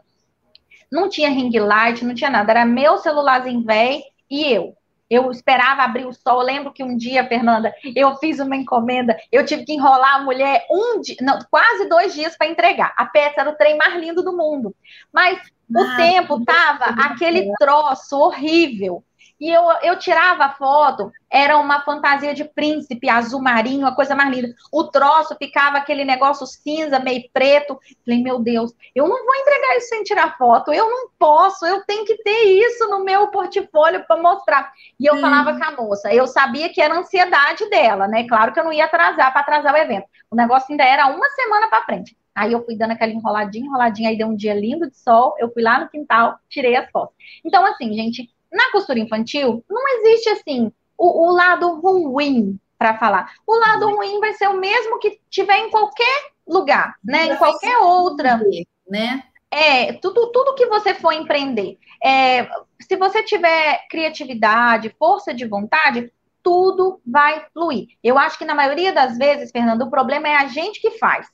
Não tinha ring light, não tinha nada. Era meu celularzinho velho e eu. Eu esperava abrir o sol. Eu lembro que um dia, Fernanda, eu fiz uma encomenda. Eu tive que enrolar a mulher um dia, não, quase dois dias para entregar. A peça era o trem mais lindo do mundo. Mas o ah, tempo tava aquele troço horrível. E eu, eu tirava a foto, era uma fantasia de príncipe azul marinho, a coisa mais linda. O troço ficava aquele negócio cinza, meio preto. Falei, meu Deus, eu não vou entregar isso sem tirar foto, eu não posso, eu tenho que ter isso no meu portfólio para mostrar. E eu hum. falava com a moça, eu sabia que era ansiedade dela, né? Claro que eu não ia atrasar para atrasar o evento. O negócio ainda era uma semana para frente. Aí eu fui dando aquela enroladinha, enroladinha, aí deu um dia lindo de sol, eu fui lá no quintal, tirei as fotos. Então, assim, gente, na costura infantil, não existe assim o, o lado ruim para falar. O lado uhum. ruim vai ser o mesmo que tiver em qualquer lugar, né? Em qualquer outra, né? É, tudo, tudo que você for empreender. É, se você tiver criatividade, força de vontade, tudo vai fluir. Eu acho que na maioria das vezes, Fernando, o problema é a gente que faz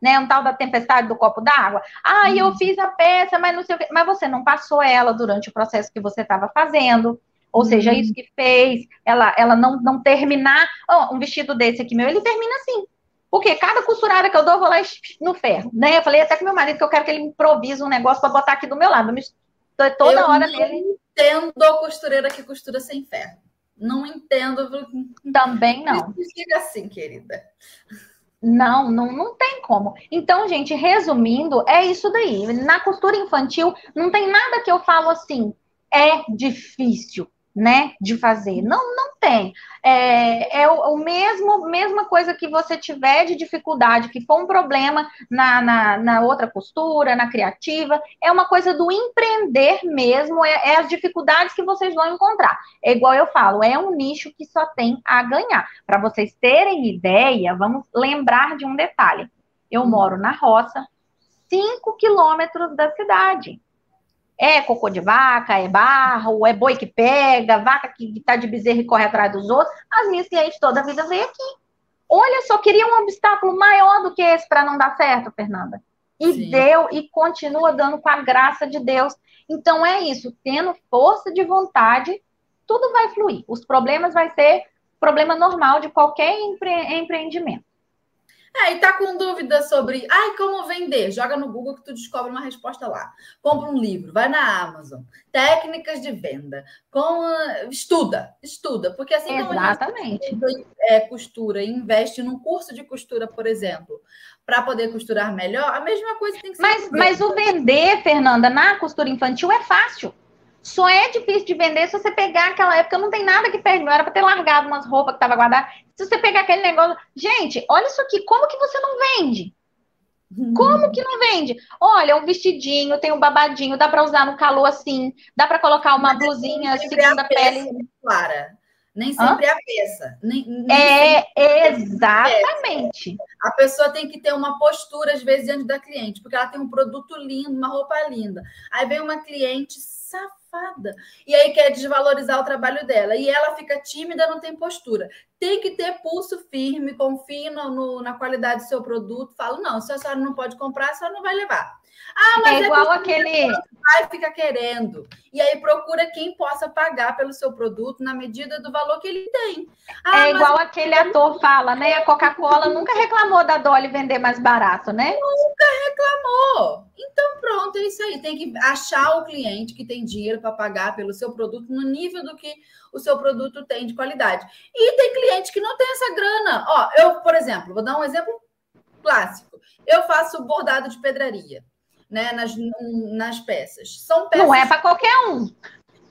né? Um tal da tempestade do copo d'água. Ah, uhum. eu fiz a peça, mas não sei o quê. Mas você não passou ela durante o processo que você estava fazendo. Ou uhum. seja, isso que fez ela, ela não, não terminar. Oh, um vestido desse aqui meu, ele termina assim. Porque cada costurada que eu dou, eu vou lá no ferro. Né? Eu falei até com meu marido que eu quero que ele improvise um negócio para botar aqui do meu lado. Eu toda eu hora não nele. entendo a costureira que costura sem ferro. Não entendo. Também não. Fica assim, querida. Não, não, não tem como. Então, gente, resumindo, é isso daí. Na costura infantil, não tem nada que eu falo assim, é difícil né, de fazer. Não, não tem. É, é o, o, mesmo, mesma coisa que você tiver de dificuldade, que for um problema na, na, na, outra costura, na criativa, é uma coisa do empreender mesmo, é, é, as dificuldades que vocês vão encontrar. É igual eu falo, é um nicho que só tem a ganhar. Para vocês terem ideia, vamos lembrar de um detalhe. Eu moro na roça, 5 quilômetros da cidade. É cocô de vaca, é barro, é boi que pega, vaca que está de bezerro e corre atrás dos outros. As minhas clientes toda a vida veio aqui. Olha só, queria um obstáculo maior do que esse para não dar certo, Fernanda. E Sim. deu e continua dando com a graça de Deus. Então é isso, tendo força de vontade, tudo vai fluir. Os problemas vai ser problema normal de qualquer empre empreendimento. É, e tá com dúvida sobre, ai, como vender? Joga no Google que tu descobre uma resposta lá. Compra um livro, vai na Amazon. Técnicas de venda. Com, estuda, estuda, porque assim Exatamente. como a gente é, costura e investe num curso de costura, por exemplo, para poder costurar melhor, a mesma coisa tem que ser. Mas, mas o vender, Fernanda, na costura infantil é fácil. Só é difícil de vender se você pegar aquela época, não tem nada que perde. Não era para ter largado umas roupas que estava guardada. Se você pegar aquele negócio. Gente, olha isso aqui, como que você não vende? Como que não vende? Olha, um vestidinho, tem um babadinho, dá para usar no calor assim, dá para colocar uma Mas blusinha segunda pele. Clara. Nem sempre Hã? é a peça. Nem, nem é, exatamente. A pessoa tem que ter uma postura, às vezes, diante da cliente, porque ela tem um produto lindo, uma roupa linda. Aí vem uma cliente safada. E aí quer desvalorizar o trabalho dela. E ela fica tímida, não tem postura. Tem que ter pulso firme, confie no, no, na qualidade do seu produto. Fala, não, se a senhora não pode comprar, a senhora não vai levar. Ah, mas é, é igual aquele. Vai fica querendo. E aí procura quem possa pagar pelo seu produto na medida do valor que ele tem. Ah, é igual aquele ator fala, né? A Coca-Cola nunca reclamou da Dolly vender mais barato, né? Nunca reclamou. Então, pronto, é isso aí. Tem que achar o cliente que tem dinheiro para pagar pelo seu produto no nível do que o seu produto tem de qualidade. E tem cliente que não tem essa grana. Ó, eu, por exemplo, vou dar um exemplo clássico. Eu faço bordado de pedraria né, nas, nas peças. São peças. Não é para qualquer um.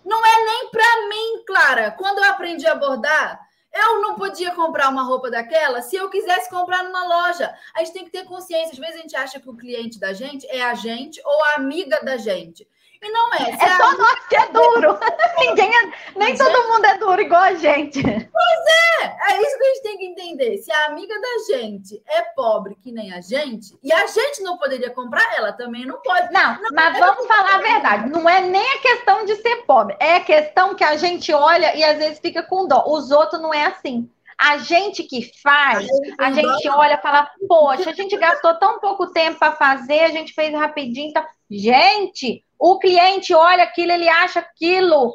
Não é nem para mim, Clara. Quando eu aprendi a bordar, eu não podia comprar uma roupa daquela se eu quisesse comprar numa loja. A gente tem que ter consciência. Às vezes a gente acha que o cliente da gente é a gente ou a amiga da gente. E não é. é só nós que é duro. [LAUGHS] Ninguém é, nem todo mundo é duro igual a gente. Pois é, é isso que a gente tem que entender. Se a amiga da gente é pobre que nem a gente, e a gente não poderia comprar, ela também não pode. Não, não mas vamos falar a verdade. Não é nem a questão de ser pobre, é a questão que a gente olha e às vezes fica com dó. Os outros não é assim. A gente que faz, a gente olha e fala, poxa, a gente gastou tão pouco tempo para fazer, a gente fez rapidinho. Então... Gente, o cliente olha aquilo, ele acha aquilo,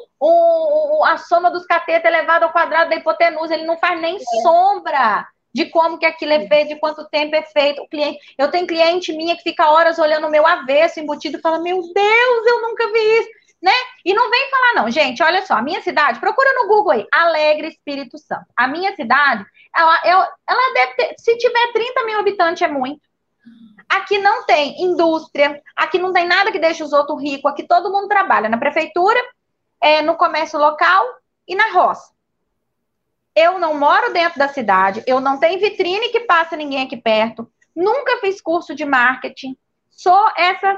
a soma dos catetos elevado ao quadrado da hipotenusa, ele não faz nem é. sombra de como que aquilo é feito, de quanto tempo é feito. O cliente, eu tenho cliente minha que fica horas olhando o meu avesso embutido e fala: Meu Deus, eu nunca vi isso, né? E não vem falar, não, gente. Olha só, a minha cidade, procura no Google aí, Alegre Espírito Santo. A minha cidade, ela, ela, ela deve ter, se tiver 30 mil habitantes, é muito. Aqui não tem indústria, aqui não tem nada que deixe os outros ricos, aqui todo mundo trabalha na prefeitura, é, no comércio local e na roça. Eu não moro dentro da cidade, eu não tenho vitrine que passa ninguém aqui perto, nunca fiz curso de marketing, sou essa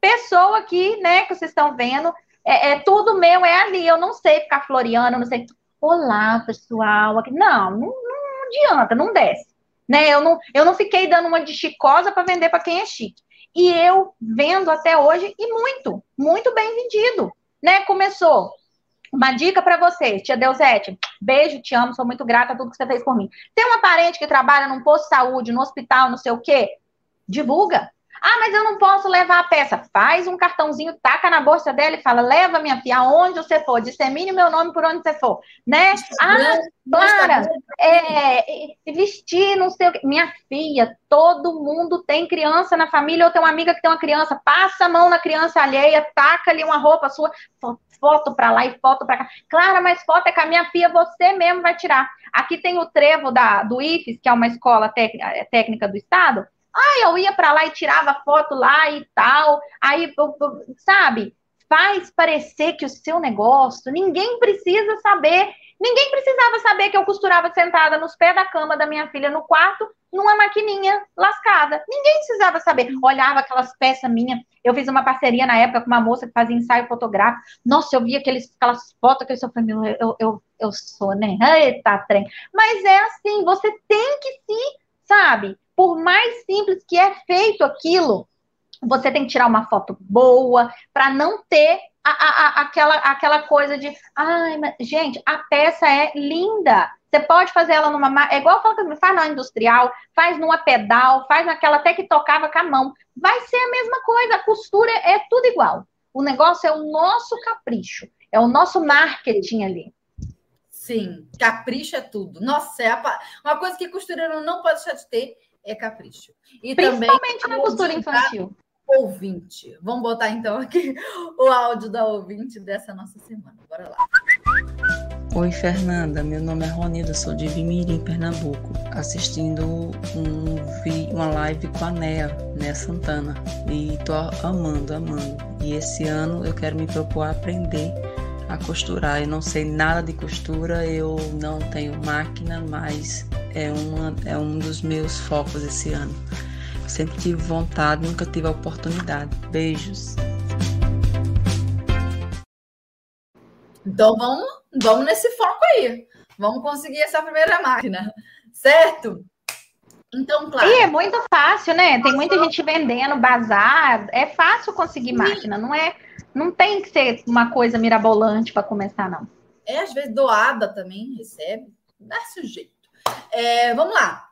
pessoa aqui, né, que vocês estão vendo, é, é tudo meu, é ali, eu não sei ficar floreando, não sei. Olá, pessoal, aqui. Não, não, não adianta, não desce né? Eu não, eu não fiquei dando uma de chicosa para vender para quem é chique. E eu vendo até hoje e muito, muito bem vendido, né? Começou. Uma dica para vocês, tia Deusete, beijo, te amo, sou muito grata a tudo que você fez por mim. Tem uma parente que trabalha num posto de saúde, no hospital, não sei o quê? Divulga, ah, mas eu não posso levar a peça. Faz um cartãozinho, taca na bolsa dela e fala: leva minha filha aonde você for, dissemine o meu nome por onde você for, né? Ah, Clara, é, vestir, não sei o quê. Minha filha, todo mundo tem criança na família ou tem uma amiga que tem uma criança. Passa a mão na criança alheia, taca ali uma roupa sua, foto para lá e foto para cá. Clara, mas foto é com a minha filha, você mesmo vai tirar. Aqui tem o trevo da, do IFES, que é uma escola técnica do Estado ah, eu ia para lá e tirava foto lá e tal. Aí, sabe? Faz parecer que o seu negócio, ninguém precisa saber. Ninguém precisava saber que eu costurava sentada nos pés da cama da minha filha no quarto, numa maquininha lascada. Ninguém precisava saber. Olhava aquelas peças minhas. Eu fiz uma parceria na época com uma moça que fazia ensaio fotográfico. Nossa, eu via aqueles, aquelas fotos que eu sou eu, eu, eu sou, né? Eita, trem. Mas é assim, você tem que se, sabe? Por mais simples que é feito aquilo, você tem que tirar uma foto boa para não ter a, a, a, aquela, aquela coisa de, ai, mas, gente, a peça é linda. Você pode fazer ela numa. É igual fala que faz na industrial, faz numa pedal, faz naquela até que tocava com a mão. Vai ser a mesma coisa, a costura é tudo igual. O negócio é o nosso capricho, é o nosso marketing ali. Sim, capricho é tudo. Nossa, é uma coisa que costureiro não pode deixar de ter é capricho. E Principalmente também, na costura infantil. Ouvinte. Vamos botar então aqui o áudio da ouvinte dessa nossa semana. Bora lá. Oi, Fernanda. Meu nome é Ronilda, sou de Vimirim, Pernambuco, assistindo um, uma live com a Nea, Nea Santana. E tô amando, amando. E esse ano eu quero me propor a aprender a costurar. Eu não sei nada de costura, eu não tenho máquina, mas é, uma, é um dos meus focos esse ano. sempre tive vontade, nunca tive a oportunidade. Beijos. Então vamos vamos nesse foco aí. Vamos conseguir essa primeira máquina, certo? Então, claro. E é muito fácil, né? Tem muita gente vendendo bazar. É fácil conseguir máquina, não é? Não tem que ser uma coisa mirabolante para começar, não. É, às vezes, doada também recebe. Dá-se um jeito. É, vamos lá.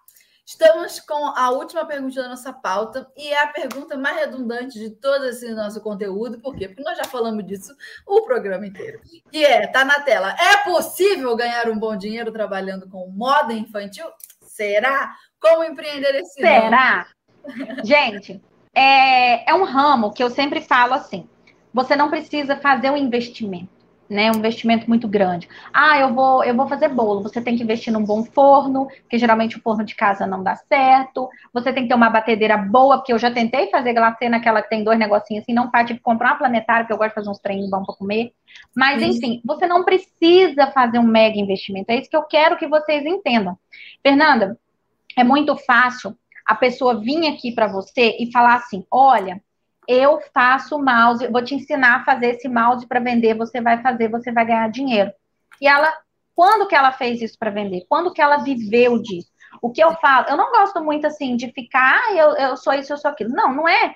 Estamos com a última pergunta da nossa pauta e é a pergunta mais redundante de todo esse nosso conteúdo. Por quê? Porque nós já falamos disso o programa inteiro. Que é, tá na tela. É possível ganhar um bom dinheiro trabalhando com moda infantil? Será? Como empreender esse Será? Ramo? Gente, é, é um ramo que eu sempre falo assim: você não precisa fazer um investimento né, um investimento muito grande. Ah, eu vou, eu vou fazer bolo. Você tem que investir num bom forno, porque geralmente o forno de casa não dá certo. Você tem que ter uma batedeira boa, porque eu já tentei fazer glacê naquela que tem dois negocinhos assim, não faz, tipo, comprar uma planetária, porque eu gosto de fazer uns treinos bons para comer. Mas, enfim, você não precisa fazer um mega investimento. É isso que eu quero que vocês entendam. Fernanda, é muito fácil a pessoa vir aqui para você e falar assim: olha, eu faço mouse, vou te ensinar a fazer esse mouse para vender, você vai fazer, você vai ganhar dinheiro. E ela, quando que ela fez isso para vender? Quando que ela viveu disso? O que eu falo, eu não gosto muito assim de ficar, ah, eu, eu sou isso, eu sou aquilo. Não, não é.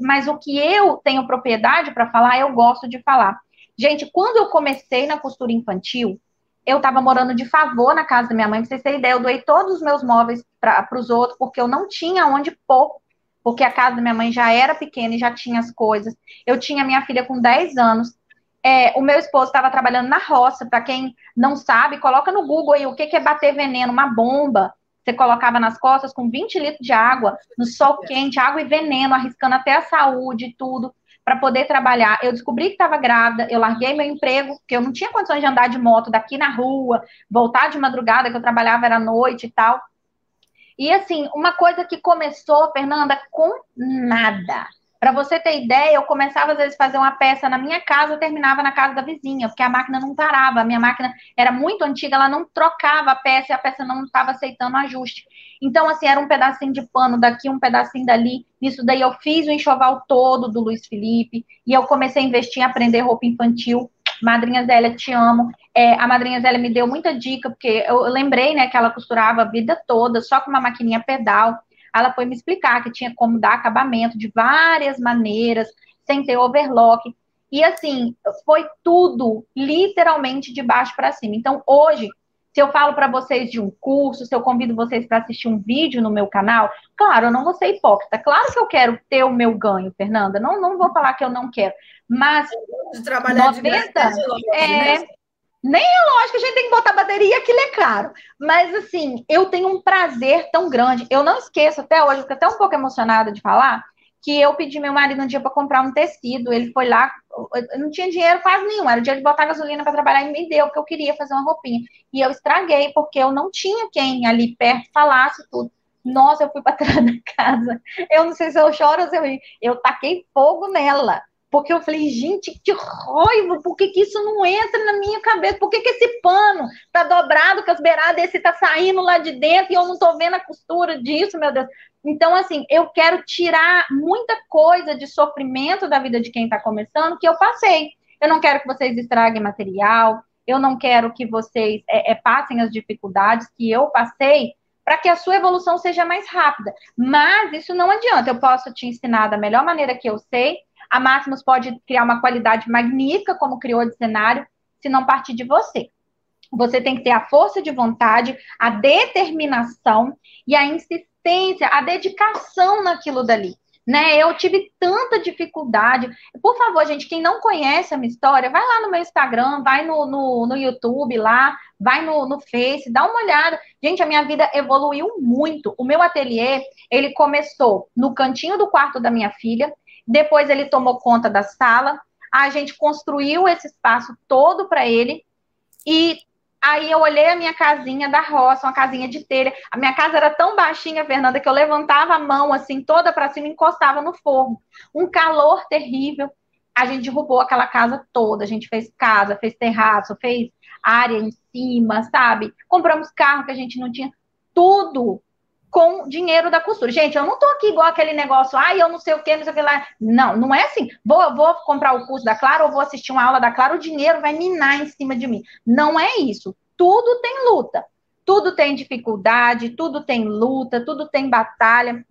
Mas o que eu tenho propriedade para falar, eu gosto de falar. Gente, quando eu comecei na costura infantil, eu estava morando de favor na casa da minha mãe, pra vocês terem ideia, eu doei todos os meus móveis para os outros, porque eu não tinha onde pôr porque a casa da minha mãe já era pequena e já tinha as coisas. Eu tinha minha filha com 10 anos. É, o meu esposo estava trabalhando na roça. Para quem não sabe, coloca no Google aí o que, que é bater veneno, uma bomba. Você colocava nas costas com 20 litros de água, no sol quente, água e veneno, arriscando até a saúde e tudo, para poder trabalhar. Eu descobri que estava grávida, eu larguei meu emprego, porque eu não tinha condições de andar de moto daqui na rua, voltar de madrugada, que eu trabalhava era noite e tal. E assim, uma coisa que começou, Fernanda, com nada. Para você ter ideia, eu começava às vezes a fazer uma peça na minha casa, eu terminava na casa da vizinha, porque a máquina não parava. A minha máquina era muito antiga, ela não trocava a peça e a peça não estava aceitando ajuste. Então, assim, era um pedacinho de pano daqui, um pedacinho dali. Nisso daí eu fiz o enxoval todo do Luiz Felipe e eu comecei a investir em aprender roupa infantil. Madrinha Zélia, te amo. É, a madrinha Zélia me deu muita dica, porque eu lembrei, né, que ela costurava a vida toda, só com uma maquininha pedal. Ela foi me explicar que tinha como dar acabamento de várias maneiras, sem ter overlock. E assim, foi tudo literalmente de baixo para cima. Então, hoje, se eu falo para vocês de um curso, se eu convido vocês para assistir um vídeo no meu canal, claro, eu não vou ser hipócrita. Claro que eu quero ter o meu ganho, Fernanda. Não, não vou falar que eu não quero. Mas de trabalhar 90, de é, né? nem é lógico que a gente tem que botar bateria, aquilo é caro. Mas assim, eu tenho um prazer tão grande. Eu não esqueço até hoje, fico até um pouco emocionada de falar, que eu pedi meu marido um dia para comprar um tecido. Ele foi lá, eu não tinha dinheiro quase nenhum, era o dia de botar gasolina para trabalhar e me deu, porque eu queria fazer uma roupinha. E eu estraguei, porque eu não tinha quem ali perto falasse tudo. Nossa, eu fui para trás [LAUGHS] da casa. Eu não sei se eu choro ou se eu rio. Eu taquei fogo nela. Porque eu falei, gente, que raiva, por que, que isso não entra na minha cabeça? Por que, que esse pano tá dobrado com as beiradas, esse tá saindo lá de dentro e eu não tô vendo a costura disso, meu Deus. Então, assim, eu quero tirar muita coisa de sofrimento da vida de quem está começando que eu passei. Eu não quero que vocês estraguem material, eu não quero que vocês é, é, passem as dificuldades que eu passei para que a sua evolução seja mais rápida. Mas isso não adianta, eu posso te ensinar da melhor maneira que eu sei, a Máximos pode criar uma qualidade magnífica como criou de cenário, se não partir de você. Você tem que ter a força de vontade, a determinação e a insistência, a dedicação naquilo dali. Né? Eu tive tanta dificuldade. Por favor, gente, quem não conhece a minha história, vai lá no meu Instagram, vai no, no, no YouTube lá, vai no, no Face, dá uma olhada. Gente, a minha vida evoluiu muito. O meu ateliê, ele começou no cantinho do quarto da minha filha, depois ele tomou conta da sala, a gente construiu esse espaço todo para ele e aí eu olhei a minha casinha da roça, uma casinha de telha. A minha casa era tão baixinha, Fernanda, que eu levantava a mão assim toda para cima e encostava no forno. Um calor terrível. A gente derrubou aquela casa toda, a gente fez casa, fez terraço, fez área em cima, sabe? Compramos carro que a gente não tinha, tudo com dinheiro da costura. Gente, eu não tô aqui igual aquele negócio, ai, eu não sei o que, não sei o que lá. Não, não é assim. Vou, vou comprar o curso da Clara ou vou assistir uma aula da Clara, o dinheiro vai minar em cima de mim. Não é isso. Tudo tem luta. Tudo tem dificuldade, tudo tem luta, tudo tem batalha.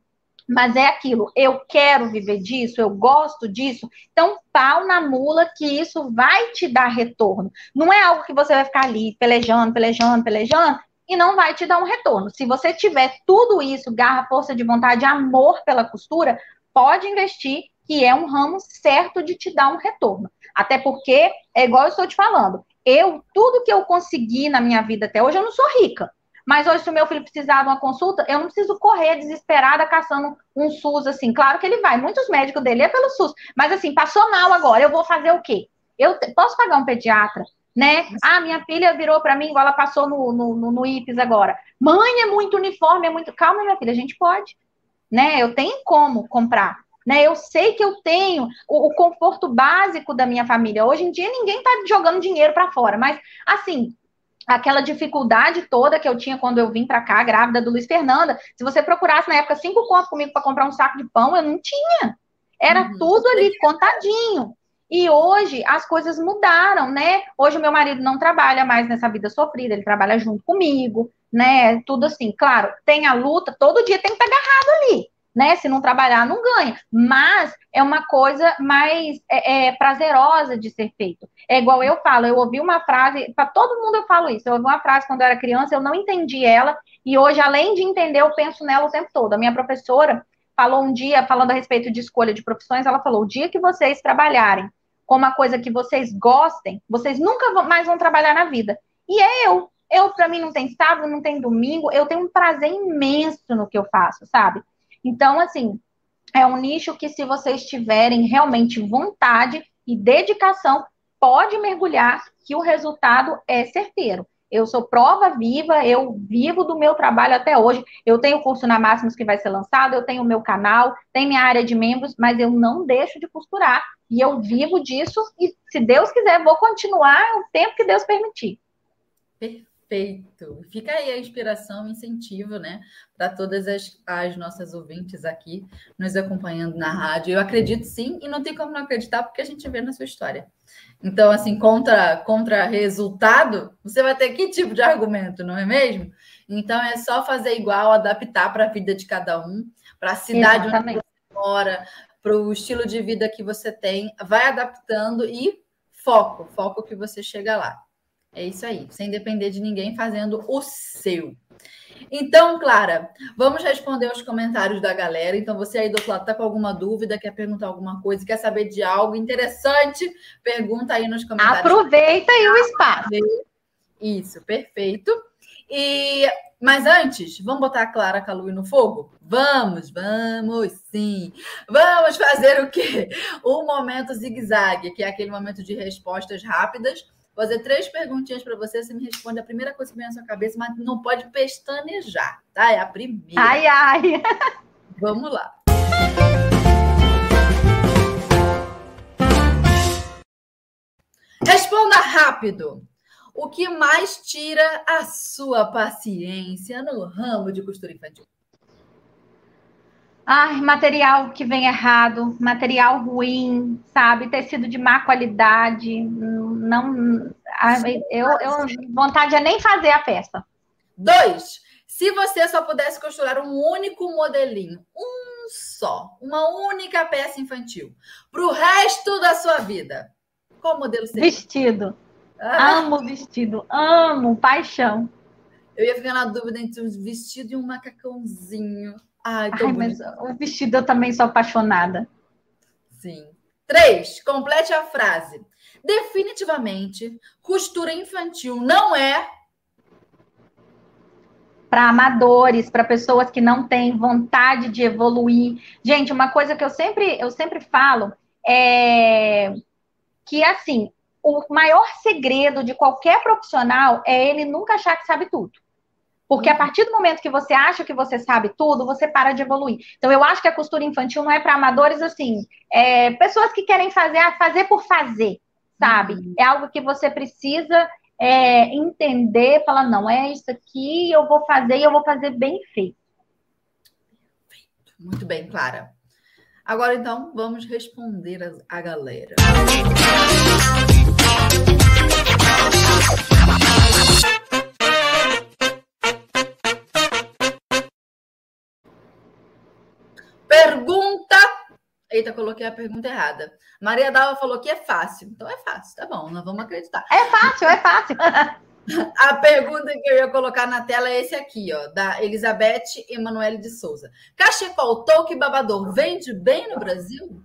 Mas é aquilo, eu quero viver disso, eu gosto disso, então pau na mula que isso vai te dar retorno. Não é algo que você vai ficar ali pelejando, pelejando, pelejando e não vai te dar um retorno. Se você tiver tudo isso, garra, força de vontade, amor pela costura, pode investir, que é um ramo certo de te dar um retorno. Até porque, é igual eu estou te falando, eu, tudo que eu consegui na minha vida até hoje, eu não sou rica. Mas hoje, se o meu filho precisar de uma consulta, eu não preciso correr desesperada caçando um SUS, assim. Claro que ele vai, muitos médicos dele é pelo SUS. Mas, assim, passou mal agora, eu vou fazer o quê? Eu posso pagar um pediatra? Né? Ah, minha filha virou para mim, igual ela passou no, no, no, no IPES agora. Mãe, é muito uniforme, é muito. Calma, minha filha, a gente pode, né? Eu tenho como comprar. Né, eu sei que eu tenho o, o conforto básico da minha família. Hoje em dia ninguém está jogando dinheiro para fora, mas assim, aquela dificuldade toda que eu tinha quando eu vim para cá, grávida do Luiz Fernanda, se você procurasse na época cinco contos comigo para comprar um saco de pão, eu não tinha. Era uhum. tudo ali contadinho. E hoje as coisas mudaram, né? Hoje o meu marido não trabalha mais nessa vida sofrida, ele trabalha junto comigo, né? Tudo assim, claro, tem a luta, todo dia tem que estar agarrado ali, né? Se não trabalhar, não ganha. Mas é uma coisa mais é, é, prazerosa de ser feito. É igual eu falo, eu ouvi uma frase, para todo mundo eu falo isso, eu ouvi uma frase quando eu era criança, eu não entendi ela, e hoje, além de entender, eu penso nela o tempo todo. A minha professora falou um dia, falando a respeito de escolha de profissões, ela falou: o dia que vocês trabalharem com uma coisa que vocês gostem, vocês nunca mais vão trabalhar na vida. E é eu. Eu, para mim, não tem sábado, não tem domingo, eu tenho um prazer imenso no que eu faço, sabe? Então, assim, é um nicho que, se vocês tiverem realmente vontade e dedicação, pode mergulhar, que o resultado é certeiro. Eu sou prova viva, eu vivo do meu trabalho até hoje. Eu tenho o curso na Máximos que vai ser lançado, eu tenho o meu canal, tenho minha área de membros, mas eu não deixo de costurar. E eu vivo disso e, se Deus quiser, vou continuar o tempo que Deus permitir. Perfeito. Fica aí a inspiração, o incentivo, né, para todas as, as nossas ouvintes aqui nos acompanhando na rádio. Eu acredito sim, e não tem como não acreditar, porque a gente vê na sua história. Então, assim, contra, contra resultado, você vai ter que tipo de argumento, não é mesmo? Então, é só fazer igual, adaptar para a vida de cada um, para a cidade Exatamente. onde você mora, para o estilo de vida que você tem, vai adaptando e foco, foco que você chega lá. É isso aí, sem depender de ninguém, fazendo o seu. Então, Clara, vamos responder os comentários da galera. Então, você aí do outro lado está com alguma dúvida, quer perguntar alguma coisa, quer saber de algo interessante, pergunta aí nos comentários. Aproveita aí o espaço. Isso, perfeito. E mas antes, vamos botar a Clara Calui no fogo? Vamos, vamos sim. Vamos fazer o quê? O [LAUGHS] momento zigue-zague, que é aquele momento de respostas rápidas. Vou fazer três perguntinhas para você, você me responde a primeira coisa que vem na sua cabeça, mas não pode pestanejar, tá? É a primeira. Ai, ai. [LAUGHS] Vamos lá. Responda rápido. O que mais tira a sua paciência no ramo de costura infantil? Ai, material que vem errado, material ruim, sabe? Tecido de má qualidade. Não. Eu, eu vontade é nem fazer a peça. Dois. Se você só pudesse costurar um único modelinho, um só, uma única peça infantil, para o resto da sua vida, qual modelo seria? Vestido. Ah. Amo vestido, amo, paixão. Eu ia ficar na dúvida entre um vestido e um macacãozinho. Ai, Ai mas o vestido eu também sou apaixonada. Sim. Três, complete a frase. Definitivamente, costura infantil não é para amadores, para pessoas que não têm vontade de evoluir. Gente, uma coisa que eu sempre, eu sempre falo é que assim, o maior segredo de qualquer profissional é ele nunca achar que sabe tudo. Porque a partir do momento que você acha que você sabe tudo, você para de evoluir. Então, eu acho que a costura infantil não é para amadores assim, é, pessoas que querem fazer, ah, fazer por fazer, sabe? Uhum. É algo que você precisa é, entender, falar, não, é isso aqui, eu vou fazer e eu vou fazer bem feito. Muito bem, Clara. Agora, então, vamos responder a, a galera. Pergunta. Eita, coloquei a pergunta errada. Maria Dalva falou que é fácil. Então é fácil, tá bom, nós vamos acreditar. É fácil, é fácil. [LAUGHS] A pergunta que eu ia colocar na tela é esse aqui, ó, da Elizabeth Emanuele de Souza. Cachecol, touca e babador vende bem no Brasil?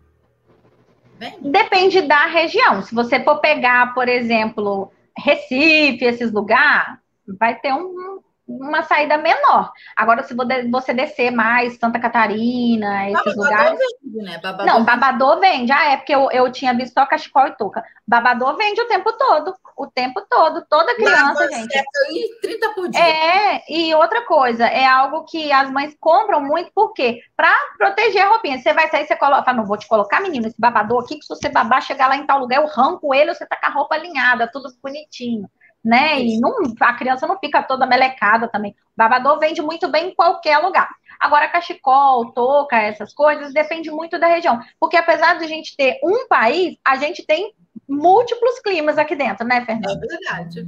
Vende? Depende da região. Se você for pegar, por exemplo, Recife, esses lugares, vai ter um, uma saída menor. Agora, se você descer mais Santa Catarina, esses babador lugares. Vende, né? Babador não, babador vende. Ah, é porque eu, eu tinha visto só cachecol e touca. Babador vende o tempo todo. O tempo todo. Toda criança, Não, gente. E 30 por dia. É, e outra coisa, é algo que as mães compram muito, por quê? Pra proteger a roupinha. Você vai sair, você coloca. Fala, não, vou te colocar, menino, esse babador aqui, que se você babar, chegar lá em tal lugar, eu arranco ele, você tá com a roupa alinhada, tudo bonitinho né? E não, a criança não fica toda melecada também. Babador vende muito bem em qualquer lugar. Agora, cachecol, touca, essas coisas, depende muito da região. Porque apesar de a gente ter um país, a gente tem múltiplos climas aqui dentro, né, Fernanda? É verdade.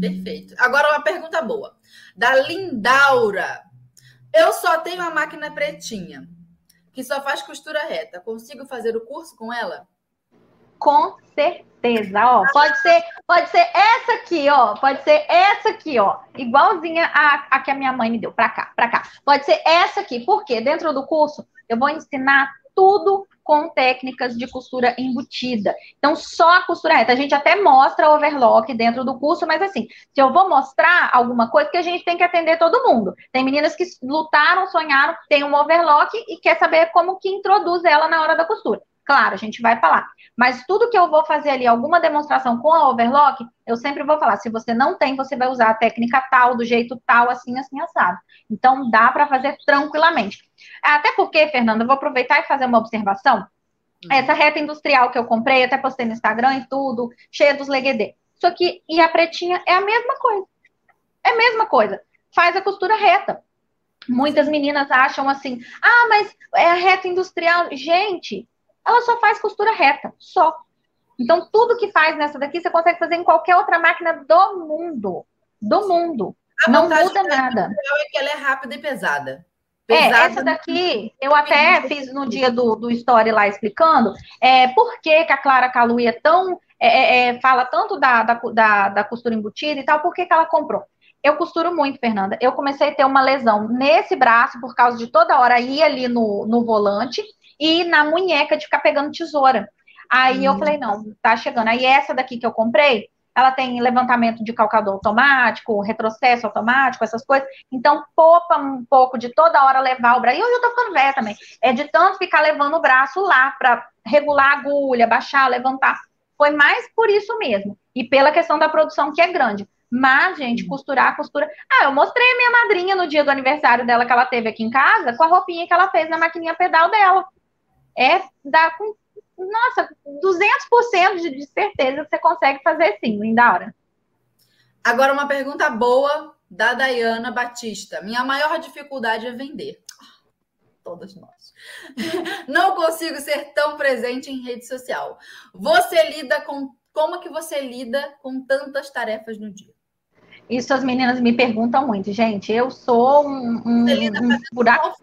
Perfeito. Agora, uma pergunta boa. Da Lindaura. Eu só tenho a máquina pretinha, que só faz costura reta. Consigo fazer o curso com ela? Com certeza, ó. Pode ser, pode ser essa aqui, ó. Pode ser essa aqui, ó. Igualzinha a, a que a minha mãe me deu. Pra cá, pra cá. Pode ser essa aqui. Porque dentro do curso eu vou ensinar tudo com técnicas de costura embutida. Então, só a costura reta. A gente até mostra overlock dentro do curso, mas assim, se eu vou mostrar alguma coisa, que a gente tem que atender todo mundo. Tem meninas que lutaram, sonharam, tem um overlock e quer saber como que introduz ela na hora da costura. Claro, a gente vai falar. Mas tudo que eu vou fazer ali, alguma demonstração com a overlock, eu sempre vou falar. Se você não tem, você vai usar a técnica tal, do jeito tal, assim, assim, assado. Então, dá para fazer tranquilamente. Até porque, Fernanda, eu vou aproveitar e fazer uma observação. Hum. Essa reta industrial que eu comprei, até postei no Instagram e tudo, cheia dos leguedê. Isso aqui e a pretinha é a mesma coisa. É a mesma coisa. Faz a costura reta. Muitas meninas acham assim, ah, mas é a reta industrial. Gente, ela só faz costura reta, só. Então, tudo que faz nessa daqui, você consegue fazer em qualquer outra máquina do mundo. Do mundo. A não muda nada. É que ela é rápida e pesada. pesada. É, essa daqui, eu até fiz no dia do, do Story lá explicando é, por que, que a Clara Calui é tão. É, é, é, fala tanto da, da, da, costura embutida e tal, por que, que ela comprou? Eu costuro muito, Fernanda. Eu comecei a ter uma lesão nesse braço por causa de toda hora ir ali no, no volante e na munheca de ficar pegando tesoura. Aí hum. eu falei, não, tá chegando. Aí essa daqui que eu comprei, ela tem levantamento de calcador automático, retrocesso automático, essas coisas. Então, poupa um pouco de toda hora levar o braço. E eu já tô ficando velha também. É de tanto ficar levando o braço lá para regular a agulha, baixar, levantar. Foi mais por isso mesmo. E pela questão da produção que é grande. Mas, gente, costurar, costura. Ah, eu mostrei a minha madrinha no dia do aniversário dela que ela teve aqui em casa com a roupinha que ela fez na maquininha pedal dela é dar com, nossa, 200% de, de certeza que você consegue fazer sim, linda hora. Agora, uma pergunta boa da Dayana Batista. Minha maior dificuldade é vender. Todas nós. [LAUGHS] Não consigo ser tão presente em rede social. Você lida com. Como que você lida com tantas tarefas no dia? Isso as meninas me perguntam muito, gente. Eu sou um, um, um buraco.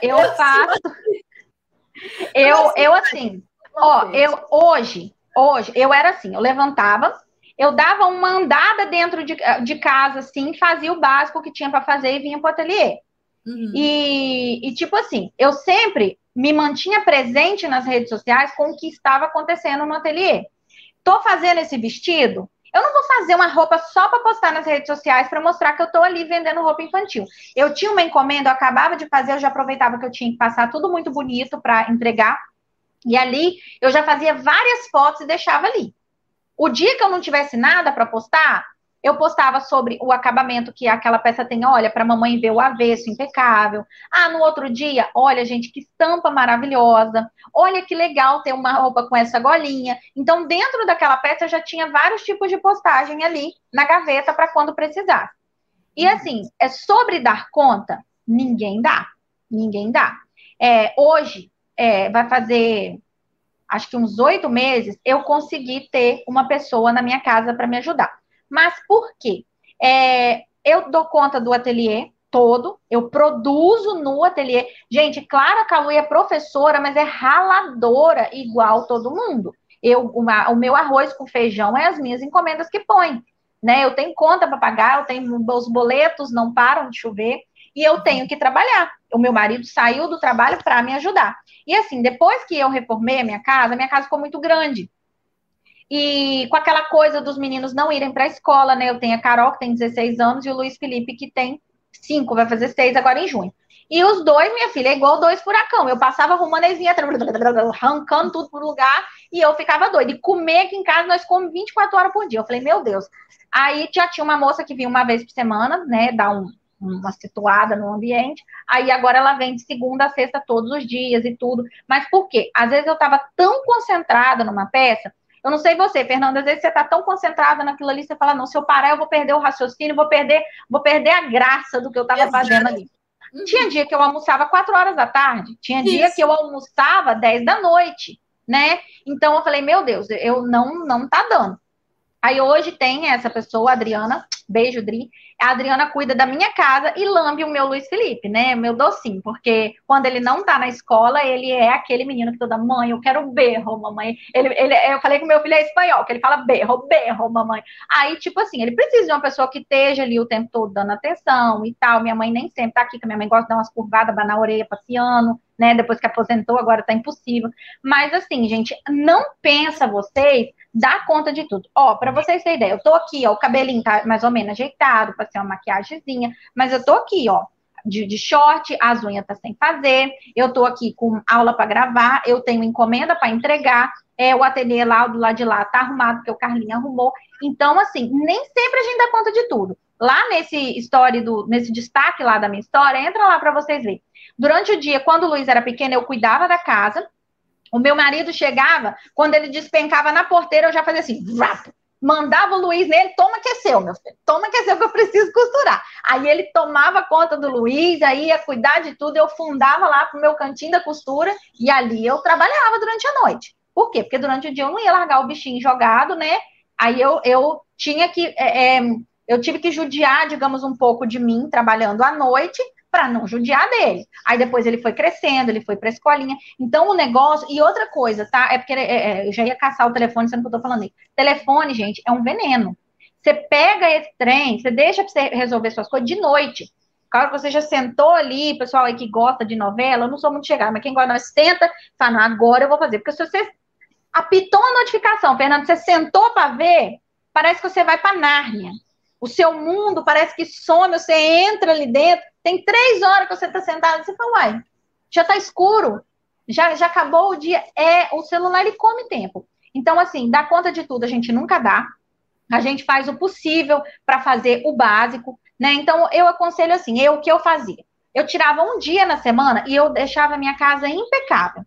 Eu faço. Eu, eu assim, ó, eu hoje, hoje, eu era assim, eu levantava, eu dava uma andada dentro de, de casa, assim, fazia o básico que tinha para fazer e vinha para o ateliê. Uhum. E, e, tipo assim, eu sempre me mantinha presente nas redes sociais com o que estava acontecendo no ateliê. Tô fazendo esse vestido, eu não vou fazer uma roupa só para postar nas redes sociais para mostrar que eu estou ali vendendo roupa infantil. Eu tinha uma encomenda, eu acabava de fazer, eu já aproveitava que eu tinha que passar tudo muito bonito para entregar. E ali eu já fazia várias fotos e deixava ali. O dia que eu não tivesse nada para postar, eu postava sobre o acabamento que aquela peça tem, olha, para mamãe ver o avesso impecável. Ah, no outro dia, olha, gente, que estampa maravilhosa. Olha que legal ter uma roupa com essa golinha. Então, dentro daquela peça já tinha vários tipos de postagem ali na gaveta para quando precisasse. E assim, é sobre dar conta, ninguém dá. Ninguém dá. É, hoje, é, vai fazer acho que uns oito meses, eu consegui ter uma pessoa na minha casa para me ajudar. Mas por quê? É, eu dou conta do ateliê todo, eu produzo no ateliê. Gente, claro que a Lu é professora, mas é raladora igual todo mundo. Eu, uma, o meu arroz com feijão é as minhas encomendas que põe. Né? Eu tenho conta para pagar, eu tenho os boletos não param de chover e eu tenho que trabalhar. O meu marido saiu do trabalho para me ajudar. E assim, depois que eu reformei a minha casa, minha casa ficou muito grande. E com aquela coisa dos meninos não irem para a escola, né? Eu tenho a Carol, que tem 16 anos, e o Luiz Felipe, que tem 5, vai fazer 6 agora em junho. E os dois, minha filha, é igual dois furacão. Eu passava arrumando as vinhas, arrancando tudo pro lugar, e eu ficava doida. E comer aqui em casa, nós comemos 24 horas por dia. Eu falei, meu Deus. Aí já tinha uma moça que vinha uma vez por semana, né, dar um, uma situada no ambiente. Aí agora ela vem de segunda a sexta todos os dias e tudo. Mas por quê? Às vezes eu estava tão concentrada numa peça. Eu não sei você, Fernanda, às vezes você está tão concentrada naquilo ali, você fala, não, se eu parar, eu vou perder o raciocínio, vou perder, vou perder a graça do que eu estava fazendo ali. Uhum. Tinha dia que eu almoçava 4 horas da tarde, tinha Isso. dia que eu almoçava 10 da noite, né? Então eu falei, meu Deus, eu não, não tá dando. Aí hoje tem essa pessoa, Adriana, beijo, Dri, a Adriana cuida da minha casa e lambe o meu Luiz Felipe, né? Meu docinho, porque quando ele não tá na escola, ele é aquele menino que toda mãe, eu quero berro, mamãe. Ele, ele, eu falei que meu filho é espanhol, que ele fala berro, berro, mamãe. Aí, tipo assim, ele precisa de uma pessoa que esteja ali o tempo todo dando atenção e tal. Minha mãe nem sempre tá aqui, que minha mãe gosta de dar umas curvadas na orelha passeando, né? Depois que aposentou, agora tá impossível. Mas assim, gente, não pensa vocês dar conta de tudo. Ó, para vocês terem ideia, eu tô aqui, ó, o cabelinho tá mais ou menos ajeitado, ser uma maquiagemzinha, mas eu tô aqui, ó, de, de, short, as unhas tá sem fazer, eu tô aqui com aula para gravar, eu tenho encomenda para entregar, é, o ateliê lá do lado de lá tá arrumado, porque o Carlinho arrumou. Então, assim, nem sempre a gente dá conta de tudo. Lá nesse história do, nesse destaque lá da minha história, entra lá para vocês verem. Durante o dia, quando o Luiz era pequeno, eu cuidava da casa. O meu marido chegava, quando ele despencava na porteira, eu já fazia assim, rap, mandava o Luiz nele, toma aqueceu, meu filho, toma aqueceu que eu preciso costurar. Aí ele tomava conta do Luiz, aí ia cuidar de tudo, eu fundava lá pro meu cantinho da costura e ali eu trabalhava durante a noite. Por quê? Porque durante o dia eu não ia largar o bichinho jogado, né? Aí eu, eu tinha que, é, é, eu tive que judiar, digamos, um pouco de mim trabalhando à noite, para não judiar dele. Aí depois ele foi crescendo, ele foi para escolinha. Então o negócio. E outra coisa, tá? É porque é, é, eu já ia caçar o telefone, sendo que eu tô falando aí. Telefone, gente, é um veneno. Você pega esse trem, você deixa para você resolver suas coisas de noite. Claro que você já sentou ali, pessoal aí que gosta de novela, eu não sou muito chegada, mas quem gosta, nós senta, fala, agora eu vou fazer. Porque se você apitou a notificação, Fernando, você sentou para ver, parece que você vai para Nárnia. O seu mundo parece que some, você entra ali dentro, tem três horas que você está sentado, você fala, uai, já está escuro, já, já acabou o dia. É, o celular ele come tempo. Então, assim, dá conta de tudo, a gente nunca dá. A gente faz o possível para fazer o básico, né? Então, eu aconselho assim, eu o que eu fazia? Eu tirava um dia na semana e eu deixava minha casa impecável.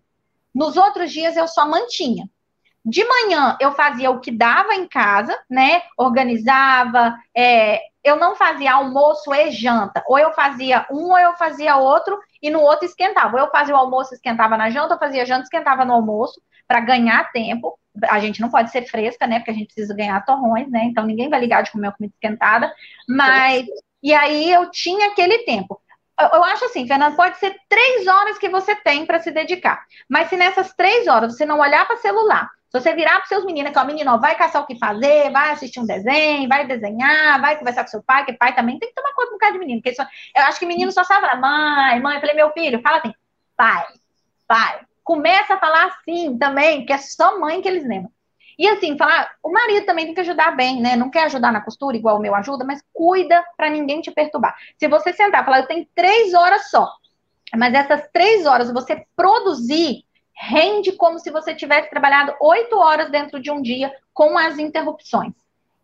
Nos outros dias eu só mantinha. De manhã eu fazia o que dava em casa, né? Organizava, é, eu não fazia almoço e janta. Ou eu fazia um, ou eu fazia outro, e no outro esquentava. Ou eu fazia o almoço, esquentava na janta, eu fazia janta, esquentava no almoço, para ganhar tempo. A gente não pode ser fresca, né? Porque a gente precisa ganhar torrões, né? Então ninguém vai ligar de comer comida esquentada. Mas. E aí eu tinha aquele tempo. Eu acho assim, Fernando, pode ser três horas que você tem para se dedicar. Mas se nessas três horas você não olhar para celular, se você virar para seus meninos, que é o menino, ó, vai caçar o que fazer, vai assistir um desenho, vai desenhar, vai conversar com seu pai, que pai também tem que tomar conta um bocado de menino. Porque só, eu acho que menino só sabe falar, mãe, mãe. Eu falei, meu filho, fala assim, pai, pai. Começa a falar assim também, que é só mãe que eles lembram. E assim, falar, o marido também tem que ajudar bem, né? Não quer ajudar na costura igual o meu ajuda, mas cuida para ninguém te perturbar. Se você sentar e falar, eu tenho três horas só, mas essas três horas você produzir rende como se você tivesse trabalhado oito horas dentro de um dia com as interrupções.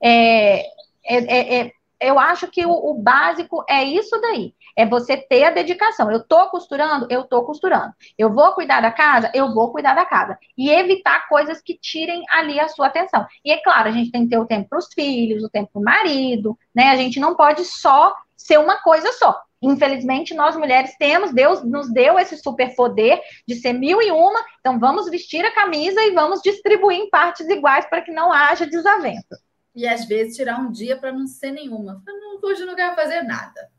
É, é, é, é eu acho que o, o, básico é isso daí. É você ter a dedicação. Eu tô costurando, eu tô costurando. Eu vou cuidar da casa, eu vou cuidar da casa. E evitar coisas que tirem ali a sua atenção. E é claro, a gente tem que ter o tempo para os filhos, o tempo para o marido, né? A gente não pode só ser uma coisa só. Infelizmente, nós mulheres temos, Deus nos deu esse superpoder de ser mil e uma, então vamos vestir a camisa e vamos distribuir em partes iguais para que não haja desavença. E às vezes tirar um dia para não ser nenhuma. Não, hoje não quero fazer nada.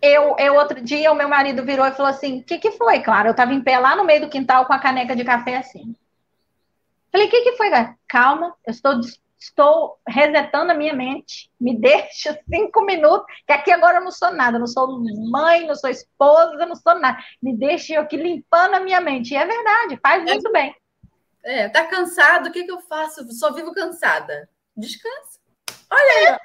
Eu, eu, outro dia, o meu marido virou e falou assim: O que, que foi, Clara? Eu estava em pé lá no meio do quintal com a caneca de café assim. Falei: O que, que foi, cara? Calma, eu estou estou resetando a minha mente. Me [LAUGHS] deixa cinco minutos, que aqui agora eu não sou nada, não sou mãe, não sou esposa, não sou nada. Me deixa eu aqui limpando a minha mente. E é verdade, faz é. muito bem. É, tá cansado, o que, que eu faço? Só vivo cansada. Descansa. Olha aí.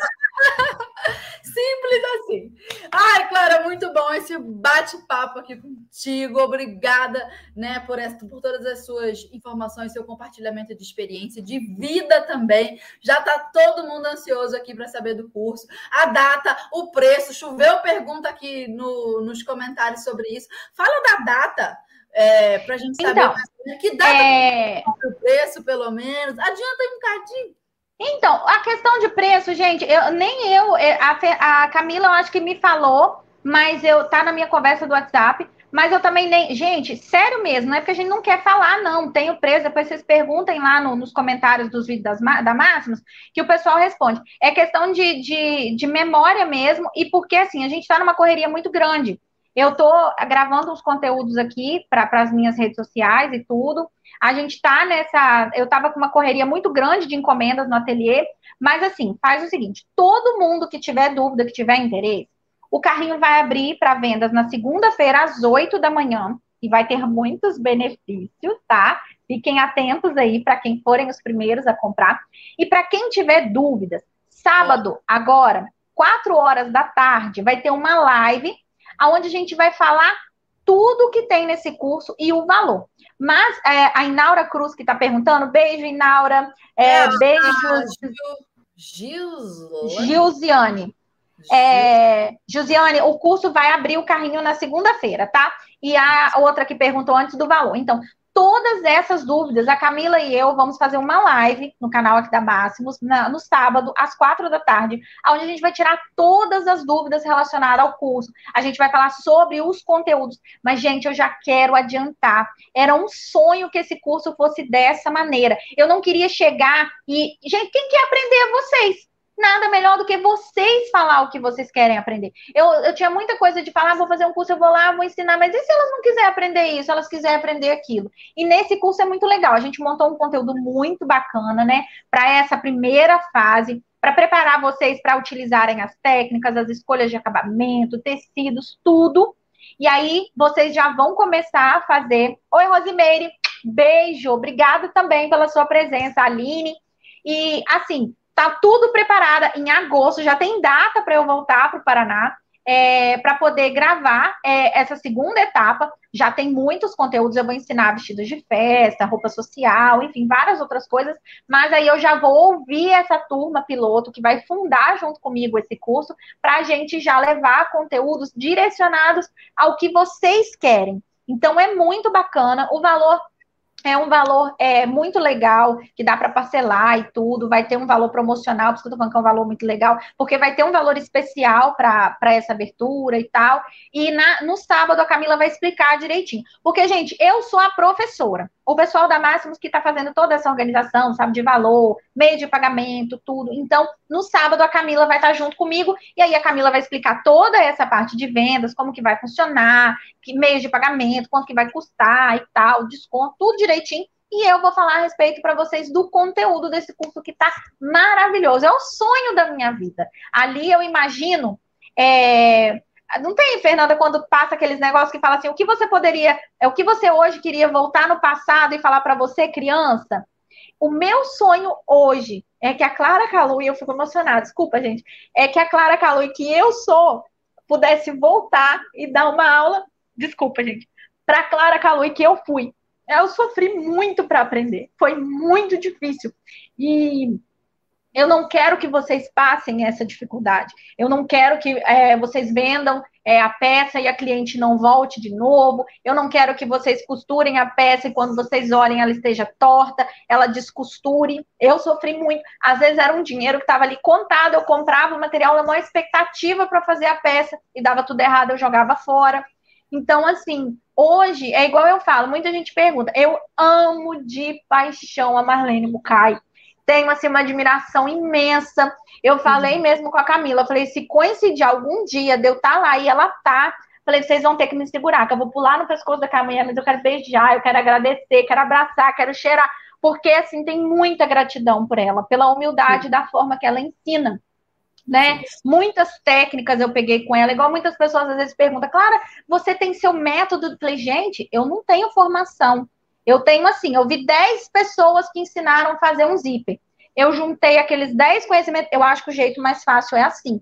[LAUGHS] [LAUGHS] Simples assim. Ai, Clara, muito bom esse bate-papo aqui contigo. Obrigada, né, por, essa, por todas as suas informações, seu compartilhamento de experiência, de vida também. Já está todo mundo ansioso aqui para saber do curso. A data, o preço. Choveu pergunta aqui no, nos comentários sobre isso. Fala da data. É, para a gente saber então, que data é... o preço, pelo menos. Adianta um cadinho. Então, a questão de preço, gente, eu, nem eu, é, a, a Camila, eu acho que me falou, mas eu tá na minha conversa do WhatsApp, mas eu também nem. Gente, sério mesmo, não é porque a gente não quer falar, não. Tem o preço, depois vocês perguntem lá no, nos comentários dos vídeos das, da Máximos, que o pessoal responde. É questão de, de, de memória mesmo, e porque assim, a gente está numa correria muito grande. Eu estou gravando os conteúdos aqui para as minhas redes sociais e tudo. A gente está nessa. Eu estava com uma correria muito grande de encomendas no ateliê, mas assim, faz o seguinte: todo mundo que tiver dúvida, que tiver interesse, o carrinho vai abrir para vendas na segunda-feira, às 8 da manhã, e vai ter muitos benefícios, tá? Fiquem atentos aí para quem forem os primeiros a comprar. E para quem tiver dúvidas, sábado, agora, 4 horas da tarde, vai ter uma live onde a gente vai falar tudo que tem nesse curso e o valor. Mas é, a Inaura Cruz que está perguntando, beijo, Inaura. É, é, beijo, Gilziane. É, Gilziane, o curso vai abrir o carrinho na segunda-feira, tá? E a outra que perguntou antes do valor. Então, todas essas dúvidas, a Camila e eu vamos fazer uma live no canal aqui da Máximos, na, no sábado, às quatro da tarde, onde a gente vai tirar todas as dúvidas relacionadas ao curso. A gente vai falar sobre os conteúdos. Mas, gente, eu já quero adiantar. Era um sonho que esse curso fosse dessa maneira. Eu não queria chegar e. Gente, quem quer aprender vocês nada melhor do que vocês falar o que vocês querem aprender. Eu, eu tinha muita coisa de falar, ah, vou fazer um curso, eu vou lá, vou ensinar, mas e se elas não quiserem aprender isso, elas quiserem aprender aquilo? E nesse curso é muito legal, a gente montou um conteúdo muito bacana, né, para essa primeira fase, para preparar vocês para utilizarem as técnicas, as escolhas de acabamento, tecidos, tudo. E aí vocês já vão começar a fazer. Oi, Rosimeire, beijo, obrigada também pela sua presença, Aline. E assim, Tá tudo preparada em agosto, já tem data para eu voltar para o Paraná. É, para poder gravar é, essa segunda etapa. Já tem muitos conteúdos, eu vou ensinar vestidos de festa, roupa social, enfim, várias outras coisas, mas aí eu já vou ouvir essa turma piloto que vai fundar junto comigo esse curso, para a gente já levar conteúdos direcionados ao que vocês querem. Então é muito bacana, o valor é um valor é, muito legal, que dá para parcelar e tudo, vai ter um valor promocional, por isso que eu tô falando que é um valor muito legal, porque vai ter um valor especial para essa abertura e tal. E na, no sábado a Camila vai explicar direitinho. Porque, gente, eu sou a professora. O pessoal da Máximos que está fazendo toda essa organização, sabe, de valor, meio de pagamento, tudo. Então, no sábado a Camila vai estar tá junto comigo, e aí a Camila vai explicar toda essa parte de vendas, como que vai funcionar, que meio de pagamento, quanto que vai custar e tal, desconto, tudo direitinho. E eu vou falar a respeito para vocês do conteúdo desse curso que está maravilhoso. É o sonho da minha vida. Ali eu imagino. É... Não tem, Fernanda, quando passa aqueles negócios que fala assim: o que você poderia, é o que você hoje queria voltar no passado e falar para você, criança? O meu sonho hoje é que a Clara Calu, e eu fico emocionada, desculpa, gente, é que a Clara Calu, e que eu sou, pudesse voltar e dar uma aula, desculpa, gente, para Clara Calu, e que eu fui eu sofri muito para aprender. Foi muito difícil. E Eu não quero que vocês passem essa dificuldade. Eu não quero que é, vocês vendam é, a peça e a cliente não volte de novo. Eu não quero que vocês costurem a peça e quando vocês olhem ela esteja torta, ela descosture. Eu sofri muito. Às vezes era um dinheiro que estava ali contado, eu comprava o material na maior expectativa para fazer a peça e dava tudo errado, eu jogava fora. Então, assim, hoje é igual eu falo, muita gente pergunta. Eu amo de paixão a Marlene Mukai tenho assim, uma admiração imensa. Eu falei uhum. mesmo com a Camila, falei, se coincidir algum dia de eu estar tá lá e ela tá, falei, vocês vão ter que me segurar, que eu vou pular no pescoço da Camila, mas eu quero beijar, eu quero agradecer, quero abraçar, quero cheirar, porque assim, tem muita gratidão por ela, pela humildade Sim. da forma que ela ensina. Né? Muitas técnicas eu peguei com ela, igual muitas pessoas às vezes perguntam, Clara, você tem seu método? Eu falei, gente, eu não tenho formação. Eu tenho assim, eu vi 10 pessoas que ensinaram a fazer um zíper. Eu juntei aqueles 10 conhecimentos, eu acho que o jeito mais fácil é assim.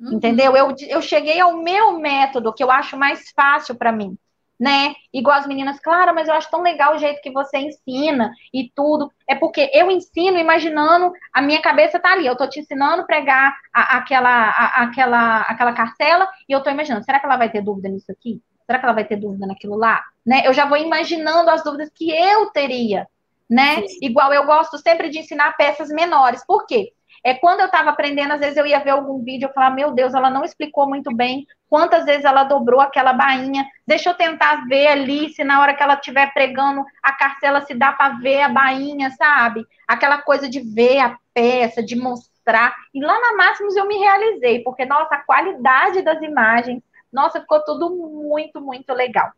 Uhum. Entendeu? Eu, eu cheguei ao meu método, que eu acho mais fácil para mim, né? Igual as meninas, claro, mas eu acho tão legal o jeito que você ensina e tudo. É porque eu ensino imaginando, a minha cabeça tá ali, eu tô te ensinando a pregar a, aquela, a, aquela, aquela cartela e eu tô imaginando, será que ela vai ter dúvida nisso aqui? Será que ela vai ter dúvida naquilo lá? Né? Eu já vou imaginando as dúvidas que eu teria, né? Sim. Igual eu gosto sempre de ensinar peças menores. Por quê? É quando eu estava aprendendo, às vezes eu ia ver algum vídeo, eu falava, meu Deus, ela não explicou muito bem quantas vezes ela dobrou aquela bainha. Deixa eu tentar ver ali se na hora que ela estiver pregando a carcela se dá para ver a bainha, sabe? Aquela coisa de ver a peça, de mostrar. E lá na Máximos eu me realizei, porque nossa, a qualidade das imagens nossa, ficou tudo muito, muito legal.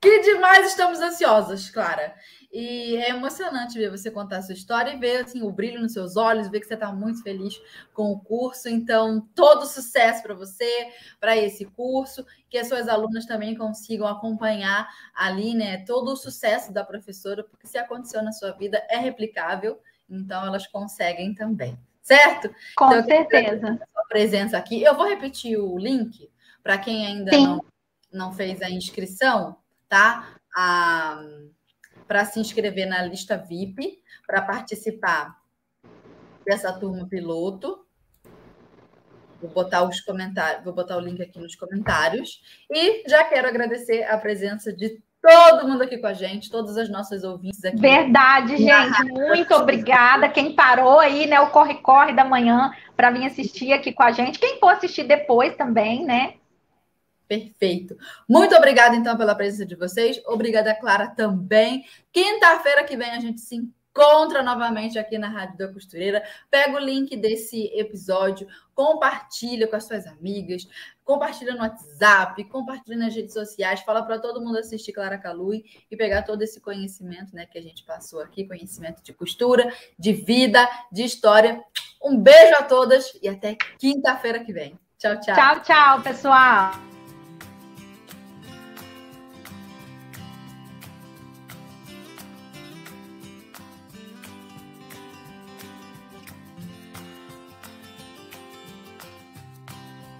Que demais, estamos ansiosas, Clara. E é emocionante ver você contar a sua história e ver assim, o brilho nos seus olhos, ver que você está muito feliz com o curso. Então, todo sucesso para você, para esse curso, que as suas alunas também consigam acompanhar ali, né, todo o sucesso da professora, porque se aconteceu na sua vida é replicável, então elas conseguem também. Certo? Com então, certeza. Sua presença aqui. Eu vou repetir o link para quem ainda não, não fez a inscrição, tá? Para se inscrever na lista VIP, para participar dessa turma piloto. Vou botar os comentários, vou botar o link aqui nos comentários. E já quero agradecer a presença de todo mundo aqui com a gente, todas as nossas ouvintes aqui. Verdade, gente. Muito obrigada. Quem parou aí, né? O corre-corre da manhã para vir assistir aqui com a gente. Quem for assistir depois também, né? Perfeito. Muito obrigada, então, pela presença de vocês. Obrigada, Clara, também. Quinta-feira que vem a gente se encontra novamente aqui na Rádio da Costureira. Pega o link desse episódio, compartilha com as suas amigas, compartilha no WhatsApp, compartilha nas redes sociais, fala para todo mundo assistir Clara Calui e pegar todo esse conhecimento né, que a gente passou aqui, conhecimento de costura, de vida, de história. Um beijo a todas e até quinta-feira que vem. Tchau, tchau. Tchau, tchau, pessoal.